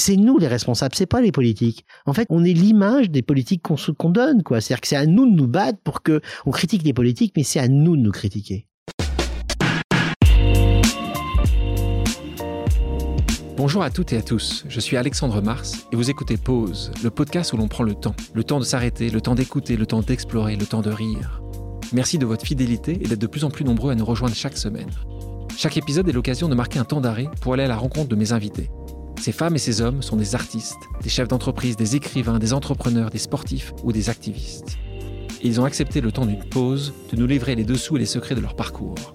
C'est nous les responsables, c'est pas les politiques. En fait, on est l'image des politiques qu'on donne, quoi. C'est-à-dire que c'est à nous de nous battre pour que on critique les politiques, mais c'est à nous de nous critiquer. Bonjour à toutes et à tous, je suis Alexandre Mars et vous écoutez Pause, le podcast où l'on prend le temps. Le temps de s'arrêter, le temps d'écouter, le temps d'explorer, le temps de rire. Merci de votre fidélité et d'être de plus en plus nombreux à nous rejoindre chaque semaine. Chaque épisode est l'occasion de marquer un temps d'arrêt pour aller à la rencontre de mes invités. Ces femmes et ces hommes sont des artistes, des chefs d'entreprise, des écrivains, des entrepreneurs, des sportifs ou des activistes. Ils ont accepté le temps d'une pause de nous livrer les dessous et les secrets de leur parcours.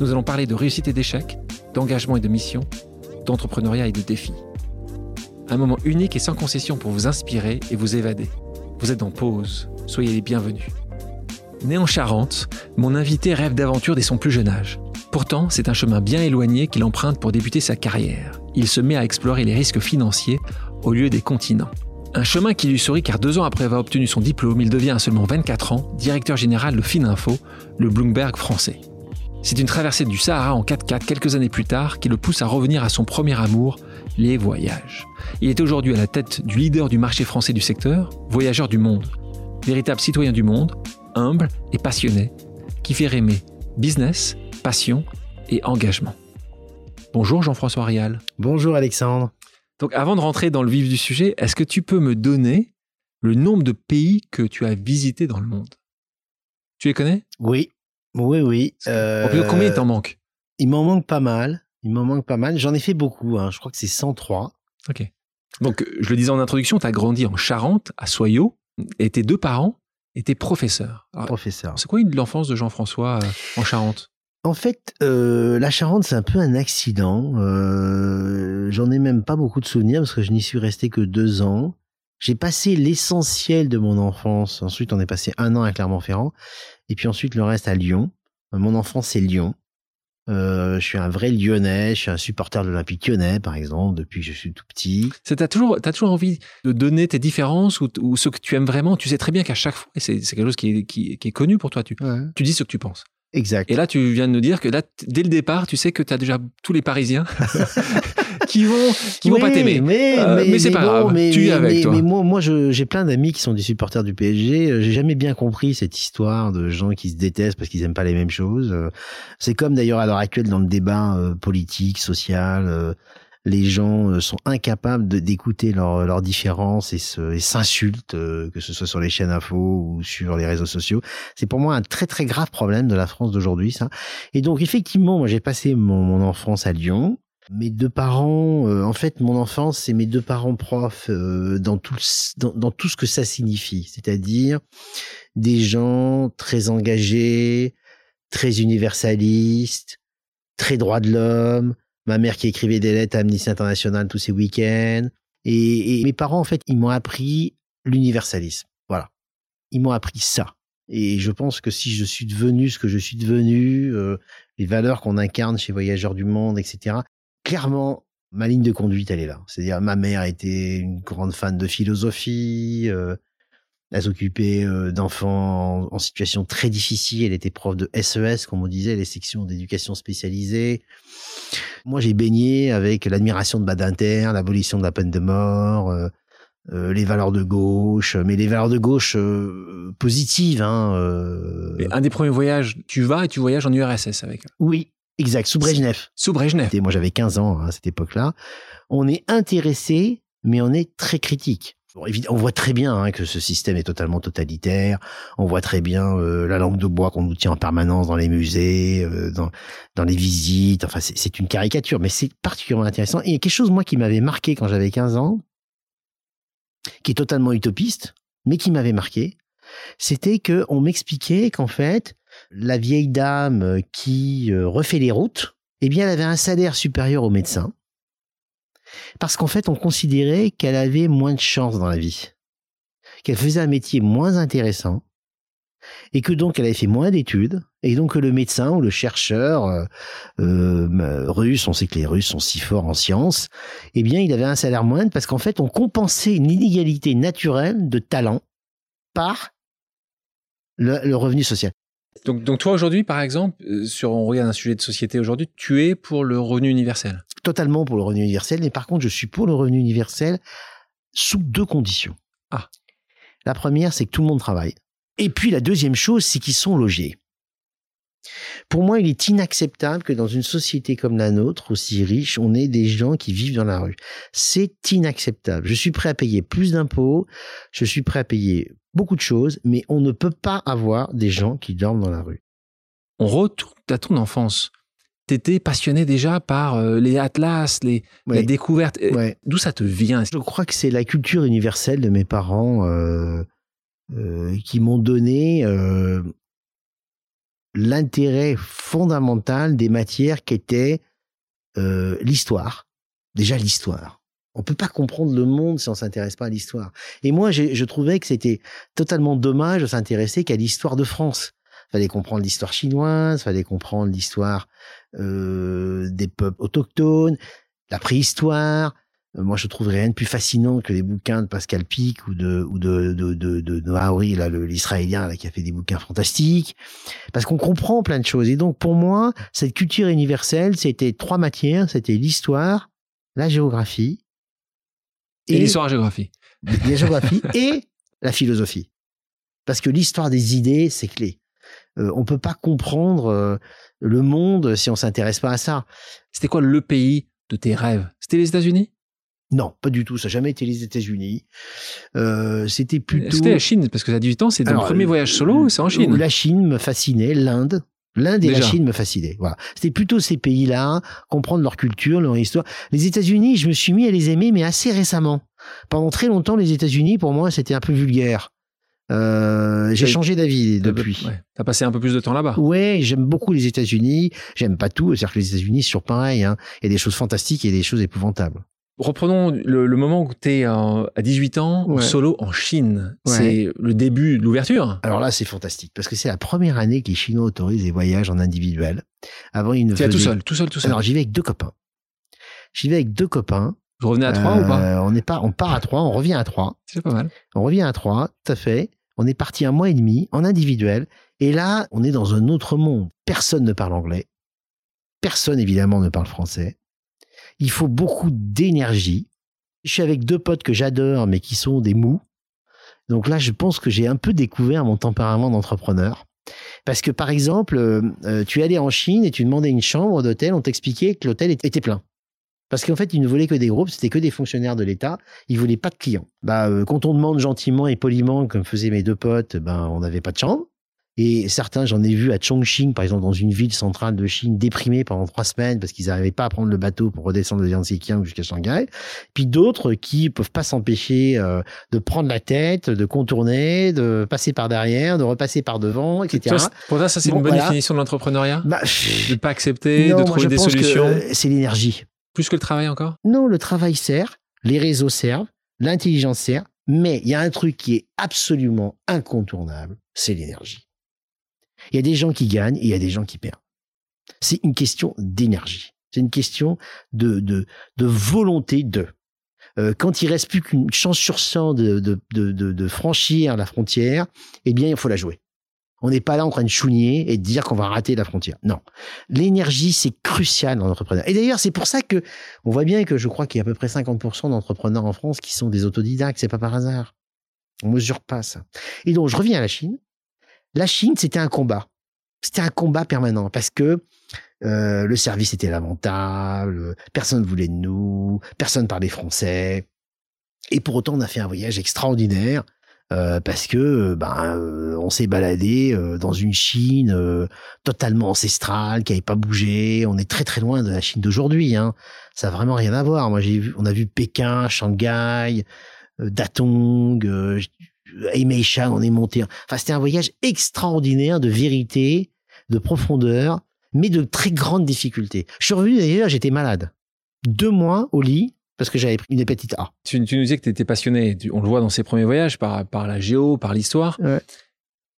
Nous allons parler de réussite et d'échec, d'engagement et de mission, d'entrepreneuriat et de défis. Un moment unique et sans concession pour vous inspirer et vous évader. Vous êtes en pause, soyez les bienvenus. Né en Charente, mon invité rêve d'aventure dès son plus jeune âge. Pourtant, c'est un chemin bien éloigné qu'il emprunte pour débuter sa carrière. Il se met à explorer les risques financiers au lieu des continents. Un chemin qui lui sourit car deux ans après avoir obtenu son diplôme, il devient à seulement 24 ans directeur général de Fininfo, le Bloomberg français. C'est une traversée du Sahara en 4x4 quelques années plus tard qui le pousse à revenir à son premier amour, les voyages. Il est aujourd'hui à la tête du leader du marché français du secteur, Voyageur du Monde. Véritable citoyen du monde, humble et passionné, qui fait rêver business, passion et engagement. Bonjour Jean-François Rial. Bonjour Alexandre. Donc avant de rentrer dans le vif du sujet, est-ce que tu peux me donner le nombre de pays que tu as visités dans le monde? Tu les connais? Oui, oui, oui. Euh, combien il t'en manque? Il m'en manque pas mal. Il m'en manque pas mal. J'en ai fait beaucoup. Hein. Je crois que c'est 103. Ok. Donc, je le disais en introduction, tu as grandi en Charente, à Soyaux, et tes deux parents étaient professeurs. Professeurs. C'est quoi l'enfance de Jean-François euh, en Charente? En fait, euh, la Charente, c'est un peu un accident. J'en ai même pas beaucoup de souvenirs parce que je n'y suis resté que deux ans. J'ai passé l'essentiel de mon enfance. Ensuite, on est passé un an à Clermont-Ferrand. Et puis ensuite, le reste à Lyon. Euh, mon enfance, c'est Lyon. Euh, je suis un vrai Lyonnais, je suis un supporter de l'Olympique Lyonnais, par exemple, depuis que je suis tout petit. T'as toujours, as toujours envie de donner tes différences ou, ce que tu aimes vraiment? Tu sais très bien qu'à chaque fois, c'est quelque chose qui est, qui, est, connu pour toi, tu, tu dis ce que tu penses. Exact. Et là, tu viens de nous dire que là, dès le départ, tu sais que tu as déjà tous les Parisiens qui vont, qui vont pas t'aimer. Mais, euh, mais, c'est pas grave. Mais, tu es avec toi. Mais moi, moi j'ai plein d'amis qui sont des supporters du PSG. Euh, j'ai jamais bien compris cette histoire de gens qui se détestent parce qu'ils aiment pas les mêmes choses. Euh, c'est comme d'ailleurs à l'heure actuelle dans le débat politique, social les gens euh, sont incapables d'écouter leurs leur différences et s'insultent, euh, que ce soit sur les chaînes info ou sur les réseaux sociaux. C'est pour moi un très très grave problème de la France d'aujourd'hui, ça. Et donc effectivement, moi j'ai passé mon, enfance à Lyon. Mes deux parents, euh, en fait, mon enfance, c'est mes deux parents profs dans tout dans, dans tout ce que ça signifie, c'est-à-dire des gens très engagés, très universalistes, très droits de l'homme, ma mère qui écrivait des lettres à Amnesty International tous ses week-ends. Et, mes parents, en fait, ils m'ont appris l'universalisme. Voilà. Ils m'ont appris ça. Et je pense que si je suis devenu ce que je suis devenu, euh, les valeurs qu'on incarne chez Voyageurs du Monde, etc., clairement, ma ligne de conduite, elle est là. C'est-à-dire, ma mère était une grande fan de philosophie, euh, elle s'occupait euh, d'enfants en, situation très difficile. Elle était prof de SES, comme on disait, les sections d'éducation spécialisée. Moi, j'ai baigné avec l'admiration de Badinter, l'abolition de la peine de mort, euh, euh, les valeurs de gauche, mais les valeurs de gauche positives. Hein, un des premiers voyages, tu vas et tu voyages en URSS avec. Oui, exact, sous Brejnev. Sous Brejnev. moi, j'avais 15 ans hein, à cette époque-là. On est intéressé, mais on est très critique on voit très bien hein, que ce système est totalement totalitaire. On voit très bien euh, la lampe de bois qu'on nous tient en permanence dans les musées, euh, dans, dans les visites. Enfin, c'est une caricature, mais c'est particulièrement intéressant. Et quelque chose, moi, qui m'avait marqué quand j'avais 15 ans, qui est totalement utopiste, mais qui m'avait marqué, c'était que on m'expliquait qu'en fait, la vieille dame qui euh, refait les routes, eh bien, elle avait un salaire supérieur au médecin parce qu'en fait, on considérait qu'elle avait moins de chance dans la vie, qu'elle faisait un métier moins intéressant, et que donc elle avait fait moins d'études, et donc que le médecin ou le chercheur euh, euh, russe, on sait que les Russes sont si forts en sciences, eh bien, il avait un salaire moindre parce qu'en fait, on compensait une inégalité naturelle de talent par le revenu social. Donc, donc toi aujourd'hui, par exemple, euh, sur on regarde un sujet de société aujourd'hui, tu es pour le revenu universel. Totalement pour le revenu universel, mais par contre, je suis pour le revenu universel sous deux conditions. Ah. La première, c'est que tout le monde travaille. Et puis la deuxième chose, c'est qu'ils sont logés. Pour moi, il est inacceptable que dans une société comme la nôtre, aussi riche, on ait des gens qui vivent dans la rue. C'est inacceptable. Je suis prêt à payer plus d'impôts, je suis prêt à payer beaucoup de choses, mais on ne peut pas avoir des gens qui dorment dans la rue. On retourne à ton enfance. Tu étais passionné déjà par euh, les atlas, les, découvertes. Euh, d'où ça te vient? Je crois que c'est la culture universelle de mes parents euh, qui m'ont donné l'intérêt fondamental des matières qui étaient euh, l'histoire. Déjà l'histoire. On peut pas comprendre le monde si on s'intéresse pas à l'histoire. Et moi, je trouvais que c'était totalement dommage de s'intéresser qu'à l'histoire de France. Fallait comprendre l'histoire chinoise, fallait comprendre l'histoire euh, des peuples autochtones, la préhistoire, moi, je trouve rien de plus fascinant que les bouquins de Pascal Pic ou de ou de de de, de là, l'Israélien là qui a fait des bouquins fantastiques, parce qu'on comprend plein de choses. Et donc, pour moi, cette culture universelle, c'était trois matières c'était l'histoire, la géographie et, l'histoire géographie, la géographie et la philosophie, parce que l'histoire des idées, c'est clé. Euh, on peut pas comprendre euh, le monde si on s'intéresse pas à ça. C'était quoi le pays de tes rêves? C'était les États-Unis? Non, pas du tout. Ça n'a jamais été les États-Unis. Euh, c'était plutôt. C'était la Chine, parce que à 18 ans, c'est ton premier voyage solo, c'est en Chine? La Chine me fascinait, l'Inde. L'Inde et la Chine me fascinaient. Voilà. C'était plutôt ces pays-là, comprendre leur culture, leur histoire. Les États-Unis, je me suis mis à les aimer, mais assez récemment. Pendant très longtemps, les États-Unis, pour moi, c'était un peu vulgaire. Euh, j'ai changé d'avis depuis. Ouais. T'as passé un peu plus de temps là-bas. Ouais, j'aime beaucoup les États-Unis. J'aime pas tout. C'est-à-dire que les États-Unis, c'est toujours pareil. Hein. Il y a des choses fantastiques et des choses épouvantables. Reprenons le, moment où tu es à 18 ans, solo en Chine. C'est le début de l'ouverture. Alors là, c'est fantastique parce que c'est la première année que les Chinois autorisent les voyages en individuel. Avant, ils ne faisaient... tout seul, tout seul, tout seul. Alors j'y vais avec deux copains. J'y vais avec deux copains. Vous revenez à trois ou pas euh, On est pas, on part à trois, on revient à trois. C'est pas mal. On revient à trois, tout à fait. On est parti un mois et demi en individuel. Et là, on est dans un autre monde. Personne ne parle anglais. Personne, évidemment, ne parle français il faut beaucoup d'énergie. Je suis avec deux potes que j'adore, mais qui sont des mous. Donc là, je pense que j'ai un peu découvert mon tempérament d'entrepreneur. Parce que par exemple, euh, euh, tu allais en Chine et tu demandais une chambre d'hôtel, on t'expliquait que l'hôtel était plein. Parce qu'en fait, ils ne voulaient que des groupes, c'était que des fonctionnaires de l'État, ils voulaient pas de clients. Bah, euh, quand on demande gentiment et poliment, comme faisaient mes deux potes, ben on n'avait pas de chambre. Et certains, j'en ai vu à Chongqing, par exemple, dans une ville centrale de Chine, déprimés pendant trois semaines parce qu'ils n'arrivaient pas à prendre le bateau pour redescendre de Yangtze-Kiang jusqu'à Shanghai. Puis d'autres qui peuvent pas s'empêcher euh, de prendre la tête, de contourner, de passer par derrière, de repasser par devant, etc. pour ça, ça c'est une bonne définition de l'entrepreneuriat. Bah, de pas accepter, de trouver des solutions. C'est l'énergie. Plus que le travail encore Non, le travail sert, les réseaux servent, l'intelligence sert, mais il y a un truc qui est absolument incontournable, c'est l'énergie. Il y a des gens qui gagnent et il y a des gens qui perdent. C'est une question d'énergie. C'est une question de, de, de volonté de. Euh, quand il reste plus qu'une chance sur 100 de, de, de, franchir la frontière, eh bien, il faut la jouer. On n'est pas là en train de chougner et de dire qu'on va rater la frontière. Non. L'énergie, c'est crucial dans l'entrepreneur. Et d'ailleurs, c'est pour ça que on voit bien que je crois qu'il y a à peu près 50% d'entrepreneurs en France qui sont des autodidactes. C'est pas par hasard. On mesure pas ça. Et donc, je reviens à la Chine. La Chine, c'était un combat. C'était un combat permanent parce que euh, le service était lamentable, personne ne voulait de nous, personne parlait français. Et pour autant, on a fait un voyage extraordinaire euh, parce que ben euh, on s'est baladé dans une Chine totalement ancestrale qui n'avait pas bougé. On est très très loin de la Chine d'aujourd'hui. Hein. Ça a vraiment rien à voir. Moi, on a vu Pékin, Shanghai, Datong, Aimei-Shan, on est monté. Enfin, c'était un voyage extraordinaire de vérité, de profondeur, mais de très grandes difficultés. Je suis revenu d'ailleurs, j'étais malade. Deux mois au lit, parce que j'avais pris une hépatite A. Tu, nous disais que tu étais passionné, on le voit dans ses premiers voyages, par, par la géo, par l'histoire.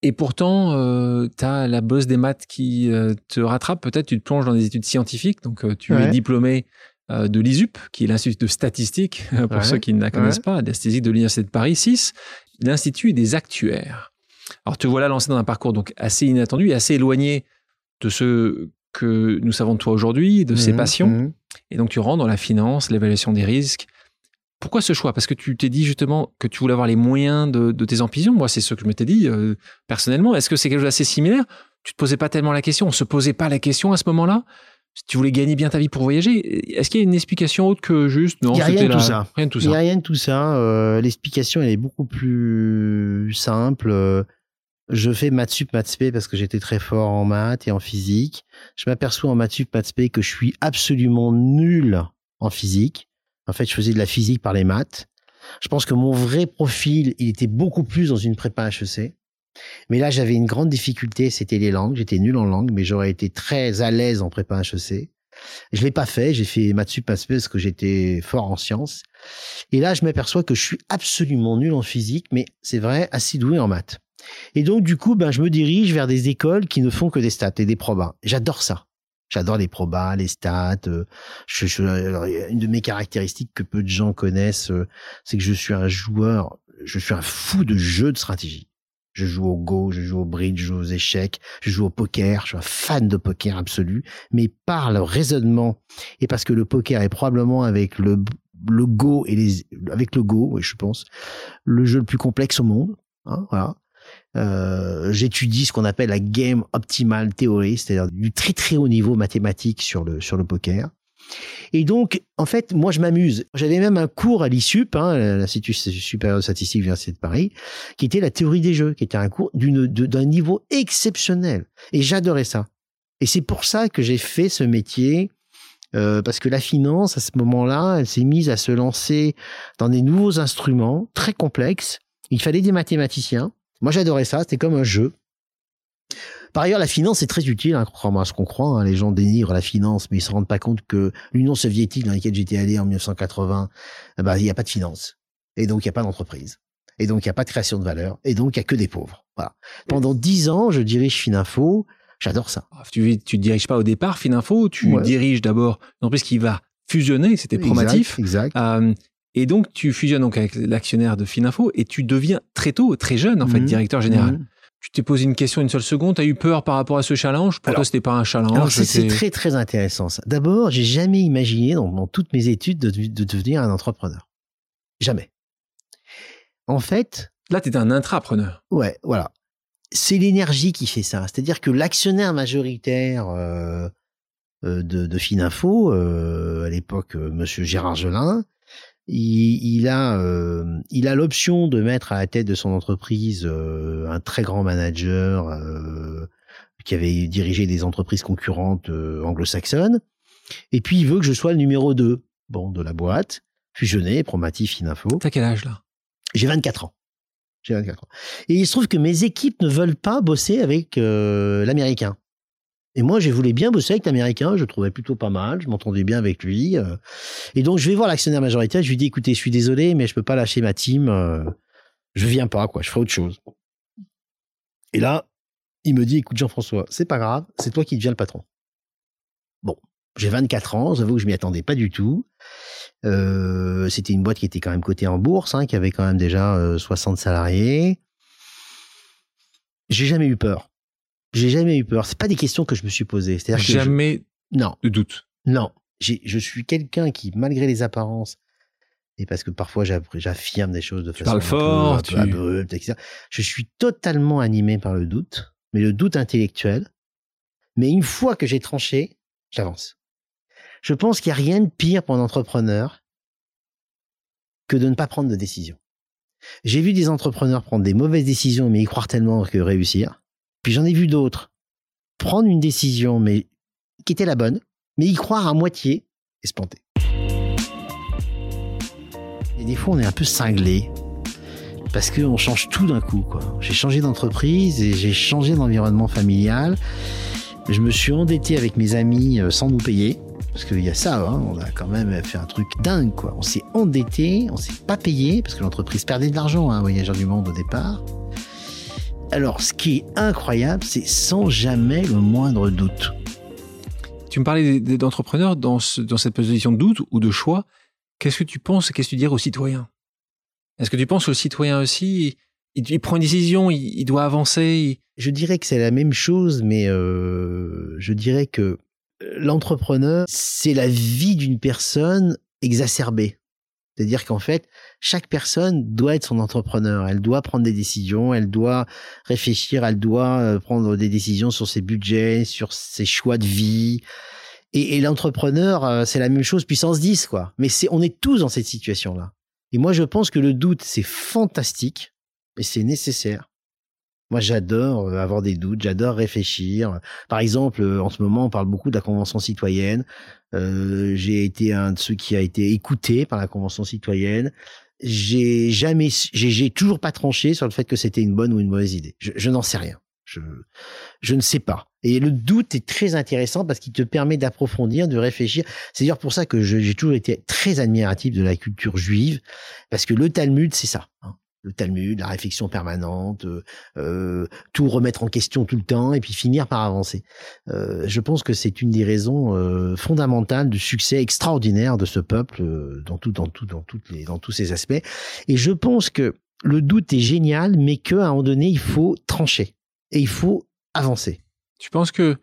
Et pourtant, euh, tu as la bosse des maths qui euh, te rattrape. Peut-être tu te plonges dans des études scientifiques. Donc, euh, tu es diplômé de l'ISUP, qui est l'Institut de statistique, pour ceux qui ne la connaissent pas, l'Anesthésie de l'Université de Paris 6 l'Institut des actuaires. Alors, te voilà lancé dans un parcours donc assez inattendu et assez éloigné de ce que nous savons de toi aujourd'hui, de ses mmh, passions. Mmh. Et donc, tu rentres dans la finance, l'évaluation des risques. Pourquoi ce choix? Parce que tu t'es dit justement que tu voulais avoir les moyens de, tes ambitions. Moi, c'est ce que je m'étais dit euh, personnellement. Est-ce que c'est quelque chose d'assez similaire? Tu te posais pas tellement la question. On se posait pas la question à ce moment-là? Tu voulais gagner bien ta vie pour voyager, est-ce qu'il y a une explication autre que juste non Il n'y a rien de, tout ça. rien de tout ça. Il n'y a rien de tout ça. Euh, l'explication, elle est beaucoup plus simple. Je fais maths sup, maths spé parce que j'étais très fort en maths et en physique. Je m'aperçois en maths sup, maths spé que je suis absolument nul en physique. En fait, je faisais de la physique par les maths. Je pense que mon vrai profil, il était beaucoup plus dans une prépa HEC. Mais là, j'avais une grande difficulté, c'était les langues. J'étais nul en langue, mais j'aurais été très à l'aise en prépa HEC. Je l'ai pas fait, j'ai fait maths sup, parce que j'étais fort en sciences. Et là, je m'aperçois que je suis absolument nul en physique, mais c'est vrai, assez doué en maths. Et donc, du coup, ben, je me dirige vers des écoles qui ne font que des stats et des probas. J'adore ça. J'adore les probas, les stats. Euh, une de mes caractéristiques que peu de gens connaissent, euh, c'est que je suis un joueur, je suis un fou de jeux de stratégie. Je joue au Go, je joue au bridge, je joue aux échecs, je joue au poker, je suis un fan de poker absolu, mais par le raisonnement et parce que le poker est probablement avec le le Go et les avec le Go, je pense, le jeu le plus complexe au monde. Hein, voilà. Euh, j'étudie ce qu'on appelle la game optimal theory, c'est-à-dire du très très haut niveau mathématique sur le sur le poker. Et donc, en fait, moi, je m'amuse. J'avais même un cours à l'ISUP, hein, l'Institut supérieur de statistique de l'Université de Paris, qui était la théorie des jeux, qui était un cours d'un niveau exceptionnel. Et j'adorais ça. Et c'est pour ça que j'ai fait ce métier, euh, parce que la finance, à ce moment-là, elle s'est mise à se lancer dans des nouveaux instruments très complexes. Il fallait des mathématiciens. Moi, j'adorais ça. C'était comme un jeu. Par ailleurs, la finance est très utile, hein, contrairement à ce qu'on croit. Hein. Les gens dénigrent la finance, mais ils se rendent pas compte que l'Union soviétique dans laquelle j'étais allé en 1980, eh ben, il n'y a pas de finance. Et donc, il n'y a pas d'entreprise. Et donc, il n'y a pas de création de valeur. Et donc, il n'y a que des pauvres. Voilà. Pendant dix ans, je dirige Fininfo. J'adore ça. Ah, tu, tu diriges pas au départ Fininfo, tu diriges d'abord une entreprise qui va fusionner, c'était promatif. Exact. Euh, et donc, tu fusionnes donc avec l'actionnaire de Fininfo et tu deviens très tôt, très jeune, en fait, mmh. directeur général. Mmh. Tu t'es posé une question une seule seconde, tu as eu peur par rapport à ce challenge? Pour toi, c'était pas un challenge C'est très très intéressant ça. D'abord, j'ai jamais imaginé dans, toutes mes études de, devenir un entrepreneur. Jamais. En fait... Là, tu étais un intrapreneur. Ouais, voilà. C'est l'énergie qui fait ça. C'est-à-dire que l'actionnaire majoritaire euh, euh, de, de Fininfo, euh, à l'époque, Monsieur Gérard Gelin, il, a euh, il a l'option de mettre à la tête de son entreprise euh, un très grand manager euh, qui avait dirigé des entreprises concurrentes anglo-saxonnes. Et puis il veut que je sois le numéro 2 bon, de la boîte, fusionné, Promatif, Ininfo. T'as quel âge là? J'ai 24 ans. J'ai 24 ans. Et il se trouve que mes équipes ne veulent pas bosser avec l'américain. Et moi, je voulais bien bosser avec l'Américain, je le trouvais plutôt pas mal, je m'entendais bien avec lui. Euh. Et donc, je vais voir l'actionnaire majoritaire, je lui dis, écoutez, je suis désolé, mais je peux pas lâcher ma team, euh, je viens pas, quoi, je ferai autre chose. Et là, il me dit, écoute, Jean-François, c'est pas grave, c'est toi qui deviens le patron. Bon, j'ai 24 ans, j'avoue que je m'y attendais pas du tout. Euh, c'était une boîte qui était quand même cotée en bourse, hein, qui avait quand même déjà 60 salariés. J'ai jamais eu peur j'ai jamais eu peur. C'est pas des questions que je me suis posées. C'est-à-dire jamais non. de doute. Non. Je suis quelqu'un qui, malgré les apparences, et parce que parfois j'affirme des choses de tu façon fort, un peu, tu... etc. Je suis totalement animé par le doute, mais le doute intellectuel. Mais une fois que j'ai tranché, j'avance. Je pense qu'il n'y a rien de pire pour un entrepreneur que de ne pas prendre de décision. J'ai vu des entrepreneurs prendre des mauvaises décisions, mais y croire tellement que réussir. Puis j'en ai vu d'autres prendre une décision, mais qui était la bonne, mais y croire à moitié et se. Et des fois, on est un peu cinglé parce qu'on change tout d'un coup. J'ai changé d'entreprise et j'ai changé d'environnement familial. Je me suis endetté avec mes amis euh, sans nous payer. Parce qu'il y a ça, hein, on a quand même fait un truc dingue. On s'est endetté, on s'est pas payé, parce que l'entreprise perdait de l'argent, hein, Voyageurs du Monde au départ. Alors, ce qui est incroyable, c'est sans jamais le moindre doute. Tu me parlais d'entrepreneurs dans, dans cette position de doute ou de choix. Qu'est-ce que tu penses et qu'est-ce que tu dirais aux citoyens? Est-ce que tu penses aux citoyens aussi il, prend une décision, il, doit avancer. Je dirais que c'est la même chose, mais euh, je dirais que l'entrepreneur, c'est la vie d'une personne exacerbée. C'est-à-dire qu'en fait, chaque personne doit être son entrepreneur. Elle doit prendre des décisions, elle doit réfléchir, elle doit euh, prendre des décisions sur ses budgets, sur ses choix de vie. Et, l'entrepreneur, euh, c'est la même chose, puissance 10, quoi. Mais c'est, on est tous dans cette situation-là. Et moi, je pense que le doute, c'est fantastique et c'est nécessaire. Moi, j'adore euh, avoir des doutes, j'adore réfléchir. Par exemple, euh, en ce moment, on parle beaucoup de la Convention citoyenne. Euh, j'ai été un de ceux qui a été écouté par la Convention citoyenne. J'ai jamais, j'ai toujours pas tranché sur le fait que c'était une bonne ou une mauvaise idée. Je, je n'en sais rien. Je, je ne sais pas. Et le doute est très intéressant parce qu'il te permet d'approfondir, de réfléchir. C'est d'ailleurs pour ça que j'ai toujours été très admiratif de la culture juive, parce que le Talmud, c'est ça. Hein le Talmud, la réflexion permanente, euh, euh, tout remettre en question tout le temps et puis finir par avancer. Euh, je pense que c'est une des raisons euh, fondamentales du succès extraordinaire de ce peuple euh, dans tout, dans tout, dans toutes les, dans tous ses aspects. Et je pense que le doute est génial, mais qu'à un moment donné, il faut trancher et il faut avancer. Tu penses que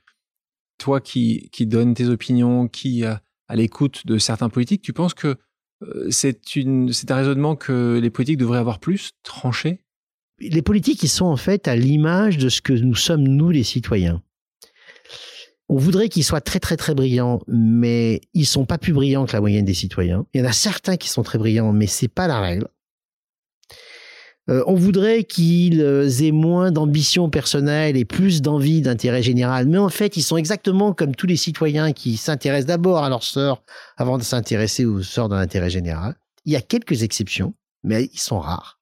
toi qui qui donnes tes opinions, qui à l'écoute de certains politiques, tu penses que euh, c'est un raisonnement que les politiques devraient avoir plus tranché? Les politiques, ils sont en fait à l'image de ce que nous sommes, nous, les citoyens. On voudrait qu'ils soient très très très brillants, mais ils sont pas plus brillants que la moyenne des citoyens. Il y en a certains qui sont très brillants, mais c'est pas la règle. Euh, on voudrait qu'ils euh, aient moins d'ambition personnelle et plus d'envie d'intérêt général. Mais en fait, ils sont exactement comme tous les citoyens qui s'intéressent d'abord à leur sort avant de s'intéresser au sort de l'intérêt général. Il y a quelques exceptions, mais ils sont rares.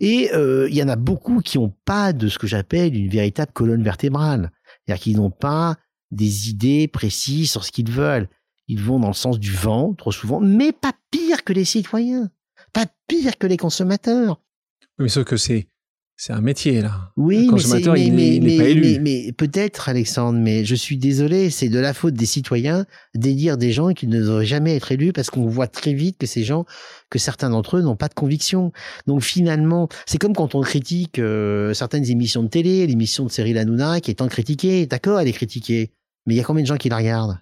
Et euh, il y en a beaucoup qui n'ont pas de ce que j'appelle une véritable colonne vertébrale. C'est-à-dire qu'ils n'ont pas des idées précises sur ce qu'ils veulent. Ils vont dans le sens du vent, trop souvent, mais pas pire que les citoyens, pas pire que les consommateurs. Mais sauf que c'est c'est un métier là. Oui, mais, mais, mais, mais, peut-être Alexandre, mais je suis désolé, c'est de la faute des citoyens d'élire des gens qui ne devraient jamais être élus parce qu'on voit très vite que ces gens, que certains d'entre eux n'ont pas de conviction. Donc finalement, c'est comme quand on critique euh, certaines émissions de télé, l'émission de Cyril Hanouna qui est tant critiquée, d'accord, elle est critiquée, mais il y a combien de gens qui la regardent?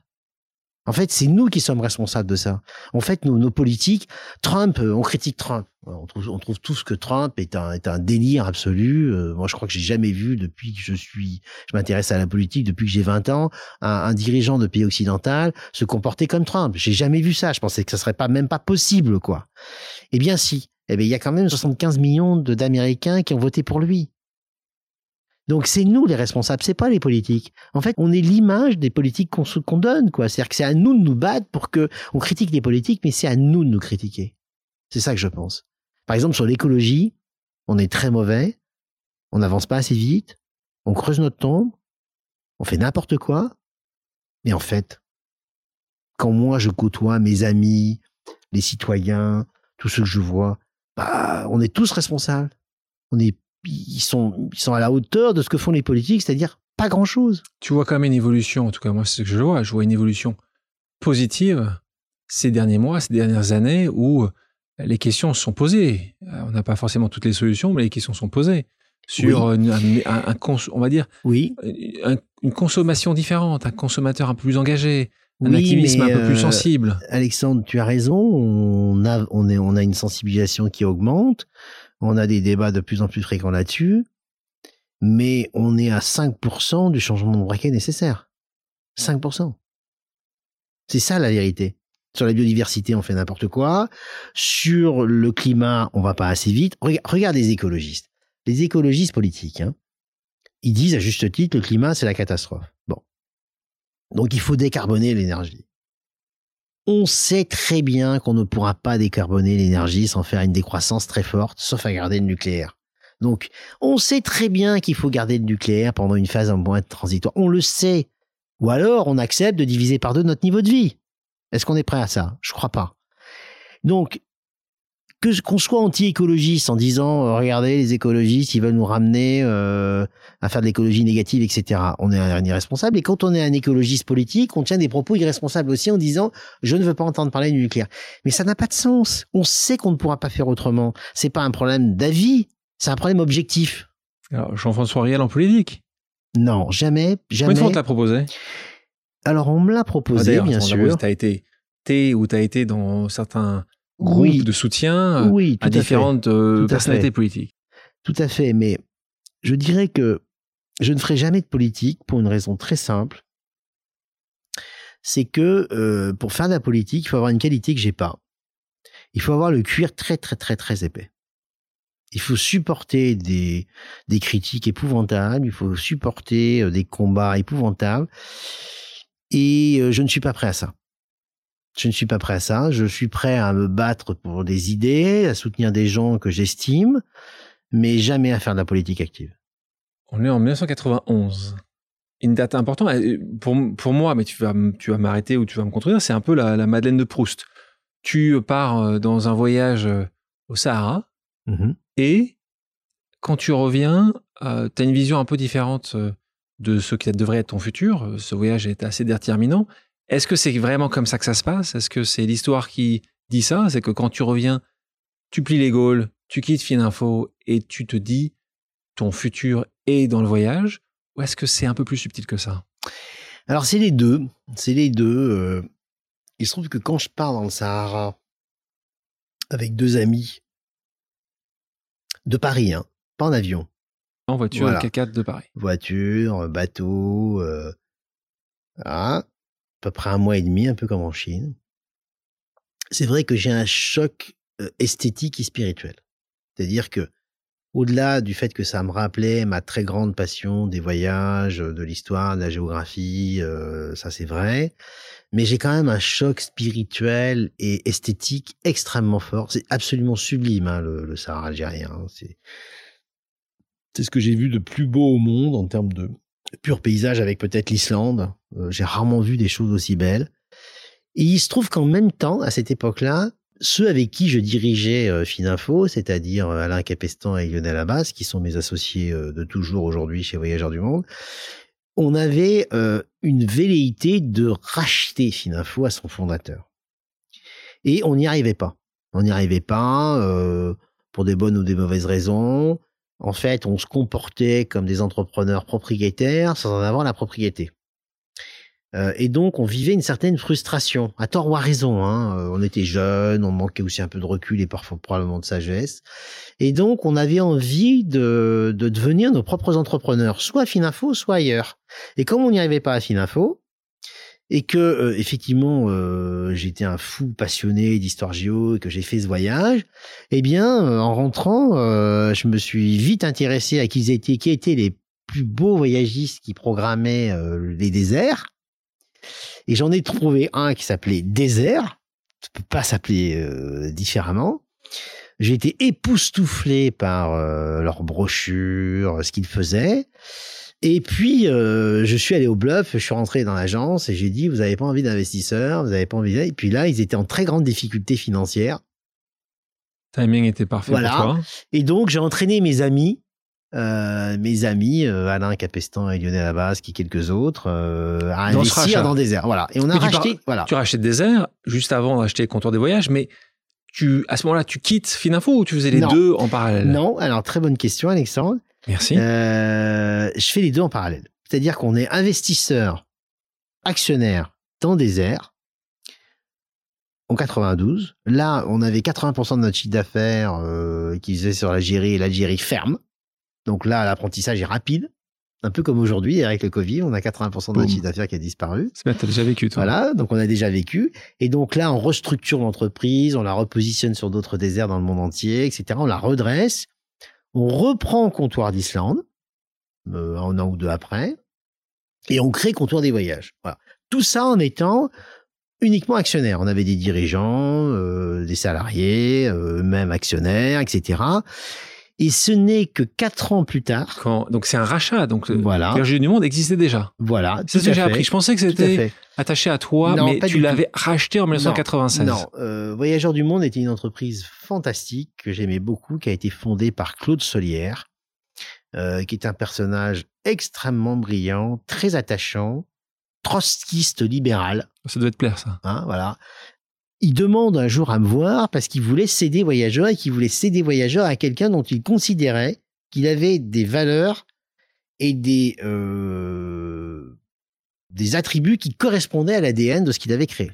En fait, c'est nous qui sommes responsables de ça. En fait, nos, politiques, Trump, euh, on critique Trump. On trouve, on trouve tous que Trump est un, est un délire absolu. Euh, moi, je crois que j'ai jamais vu depuis que je suis, je m'intéresse à la politique depuis que j'ai 20 ans, un, un, dirigeant de pays occidental se comporter comme Trump. J'ai jamais vu ça. Je pensais que ça serait pas même pas possible, quoi. Eh bien, si. Eh bien, il y a quand même 75 millions d'Américains qui ont voté pour lui. Donc c'est nous les responsables, c'est pas les politiques. En fait, on est l'image des politiques qu'on donne, quoi. C'est-à-dire que c'est à nous de nous battre pour que on critique les politiques, mais c'est à nous de nous critiquer. C'est ça que je pense. Par exemple, sur l'écologie, on est très mauvais, on n'avance pas assez vite, on creuse notre tombe, on fait n'importe quoi. Mais en fait, quand moi je côtoie mes amis, les citoyens, tous ceux que je vois, bah, on est tous responsables. On est ils sont, ils sont à la hauteur de ce que font les politiques, c'est-à-dire pas grand-chose. Tu vois quand même une évolution, en tout cas moi c'est ce que je vois, je vois une évolution positive ces derniers mois, ces dernières années où les questions sont posées. Euh, on n'a pas forcément toutes les solutions, mais les questions sont posées sur un, on va dire, oui. une consommation différente, un consommateur un peu plus engagé, un activisme un peu plus euh, sensible. Alexandre, tu as raison. On a, on, est, on a une sensibilisation qui augmente. On a des débats de plus en plus fréquents là-dessus, mais on est à 5% du changement de braquet nécessaire. 5%. C'est ça la vérité. Sur la biodiversité, on fait n'importe quoi. Sur le climat, on va pas assez vite. Regarde, les écologistes. Les écologistes politiques, hein, ils disent à juste titre, le climat, c'est la catastrophe. Bon. Donc il faut décarboner l'énergie. On sait très bien qu'on ne pourra pas décarboner l'énergie sans faire une décroissance très forte, sauf à garder le nucléaire. Donc, on sait très bien qu'il faut garder le nucléaire pendant une phase un moins transitoire. On le sait. Ou alors, on accepte de diviser par deux notre niveau de vie. Est-ce qu'on est prêt à ça? Je crois pas. Donc, que qu'on soit anti-écologiste en disant euh, regardez les écologistes ils veulent nous ramener euh, à faire de l'écologie négative etc on est un irresponsable et quand on est un écologiste politique on tient des propos irresponsables aussi en disant je ne veux pas entendre parler du nucléaire. Mais ça n'a pas de sens. On sait qu'on ne pourra pas faire autrement. C'est pas un problème d'avis C'est un problème objectif. Alors, Jean-François Riel en politique? Non, jamais, jamais. Combien de fois on te l'a proposé? Alors, on me l'a proposé, ah, bien sûr. Tu as été T ou tu as été dans certains groupes de soutien oui, à différentes euh, personnalités politiques. Tout à fait, mais je dirais que je ne ferai jamais de politique pour une raison très simple. C'est que euh, pour faire de la politique, il faut avoir une qualité que j'ai pas. Il faut avoir le cuir très très très très épais. Il faut supporter des, des critiques épouvantables, il faut supporter euh, des combats épouvantables. Et euh, je ne suis pas prêt à ça. Je ne suis pas prêt à ça. Je suis prêt à me battre pour des idées, à soutenir des gens que j'estime, mais jamais à faire de la politique active. On est en 1991. Une date importante euh, pour, pour moi, mais tu vas, tu vas m'arrêter ou tu vas me contredire, c'est un peu la, la, Madeleine de Proust. Tu pars euh, dans un voyage euh, au Sahara mmh et quand tu reviens, tu as une vision un peu différente de ce qui devrait être ton futur. Ce voyage est assez déterminant. Est-ce que c'est vraiment comme ça que ça se passe? Est-ce que c'est l'histoire qui dit ça? C'est que quand tu reviens, tu plies les Gaules, tu quittes Fininfo et tu te dis ton futur est dans le voyage ou est-ce que c'est un peu plus subtil que ça? Alors c'est les deux, c'est les deux. Euh, il se trouve que quand je pars dans le Sahara avec deux amis de Paris, hein, pas en avion. En voiture, voilà. K4 de Paris. Voiture, bateau, euh, à peu près un mois et demi, un peu comme en Chine. C'est vrai que j'ai un choc euh, esthétique et spirituel. C'est-à-dire que au-delà du fait que ça me rappelait ma très grande passion des voyages, de l'histoire, de la géographie, euh, ça c'est vrai, mais j'ai quand même un choc spirituel et esthétique extrêmement fort. C'est absolument sublime hein, le, Sahara algérien. Hein. C'est ce que j'ai vu de plus beau au monde en termes de pur paysage avec peut-être l'Islande. Euh, j'ai rarement vu des choses aussi belles. Et il se trouve qu'en même temps, à cette époque-là, ceux avec qui je dirigeais euh, Fininfo, c'est-à-dire euh, Alain Capestan et Lionel Abbas, qui sont mes associés de toujours aujourd'hui chez Voyageurs du Monde, on avait une velléité de racheter Fininfo à son fondateur. Et on n'y arrivait pas. On n'y arrivait pas pour des bonnes ou des mauvaises raisons. En fait, on se comportait comme des entrepreneurs propriétaires sans en avoir la propriété. Euh, et donc, on vivait une certaine frustration, à tort ou à raison. Hein. Euh, on était jeunes, on manquait aussi un peu de recul et parfois probablement de sagesse. Et donc, on avait envie de, de devenir nos propres entrepreneurs, soit à Fininfo, soit ailleurs. Et comme on n'y arrivait pas à Fininfo, et que euh, effectivement j'étais un fou passionné d'histoire géo et que j'ai fait ce voyage, eh bien en rentrant, je me suis vite intéressé à qui étaient, qui étaient les plus beaux voyagistes qui programmaient les déserts et j'en ai trouvé un qui s'appelait Désert. Ça peut pas s'appeler euh, différemment. J'ai été époustouflé par euh, leurs brochures, ce qu'ils faisaient. Et puis, euh, je suis allé au bluff, je suis rentré dans l'agence et j'ai dit, vous n'avez pas envie d'investisseurs, vous n'avez pas envie Et puis là, ils étaient en très grande difficulté financière. Timing était parfait voilà. pour toi. Et donc, j'ai entraîné mes amis euh, mes amis euh, Alain Capestan et Lionel Abbas, qui quelques autres, à investir dans Désert. Voilà. Et on a racheté. Tu, voilà. tu as racheté Désert juste avant d'acheter Comptoir des voyages, mais tu, à ce moment-là, tu quittes Finafo ou tu faisais les deux en parallèle? Non. Alors très bonne question, Alexandre. Merci. je fais les deux en parallèle. C'est-à-dire qu'on est investisseur, actionnaire dans Désert en 92. Là, on avait 80% de notre chiffre d'affaires qui faisait sur l'Algérie et l'Algérie ferme. Donc là, l'apprentissage est rapide. Un peu comme aujourd'hui, avec le Covid, on a 80% de notre chiffre d'affaires qui a disparu. C'est bien, t'as déjà vécu, toi. Voilà, donc on a déjà vécu. Et donc là, on restructure l'entreprise, on la repositionne sur d'autres déserts dans le monde entier, etc. On la redresse. On reprend Comptoir d'Islande, euh, un an ou deux après, et on crée Comptoir des voyages. Voilà. Tout ça en étant uniquement actionnaire. On avait des dirigeants, euh, des salariés, euh, même actionnaires, etc. Et ce n'est que quatre ans plus tard. Quand, donc c'est un rachat. Donc euh, voilà. Du Monde existait déjà. Voilà. C'est ce que j'ai appris. Je pensais que c'était attaché à toi, mais tu l'avais racheté en 1996. Non, euh, Voyageurs du Monde était une entreprise fantastique que j'aimais beaucoup, qui a été fondée par Claude Solière, euh, qui est un personnage extrêmement brillant, très attachant, trotskiste libéral. Ça doit te plaire, ça. Hein, voilà. Il demande un jour à me voir parce qu'il voulait céder voyageurs et qu'il voulait céder voyageurs à quelqu'un dont il considérait qu'il avait des valeurs et des, euh, des attributs qui correspondaient à l'ADN de ce qu'il avait créé.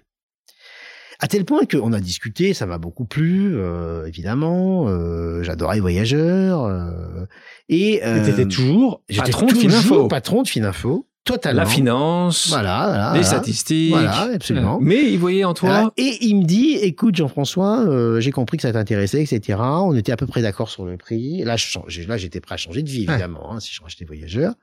À tel point qu'on a discuté, ça m'a beaucoup plu, euh, évidemment. Euh, J'adorais Voyageurs. Euh, et euh, étais toujours patron de Fininfo. patron de Fininfo. Totalement. La finance, voilà, les statistiques. Voilà, absolument. Mais il voyait en toi. Et il me dit, écoute Jean-François, euh, j'ai compris que ça t'intéressait, etc. On était à peu près d'accord sur le prix. Là, je, là, j'étais prêt à changer de vie, évidemment, hein, si je rachetais voyageur.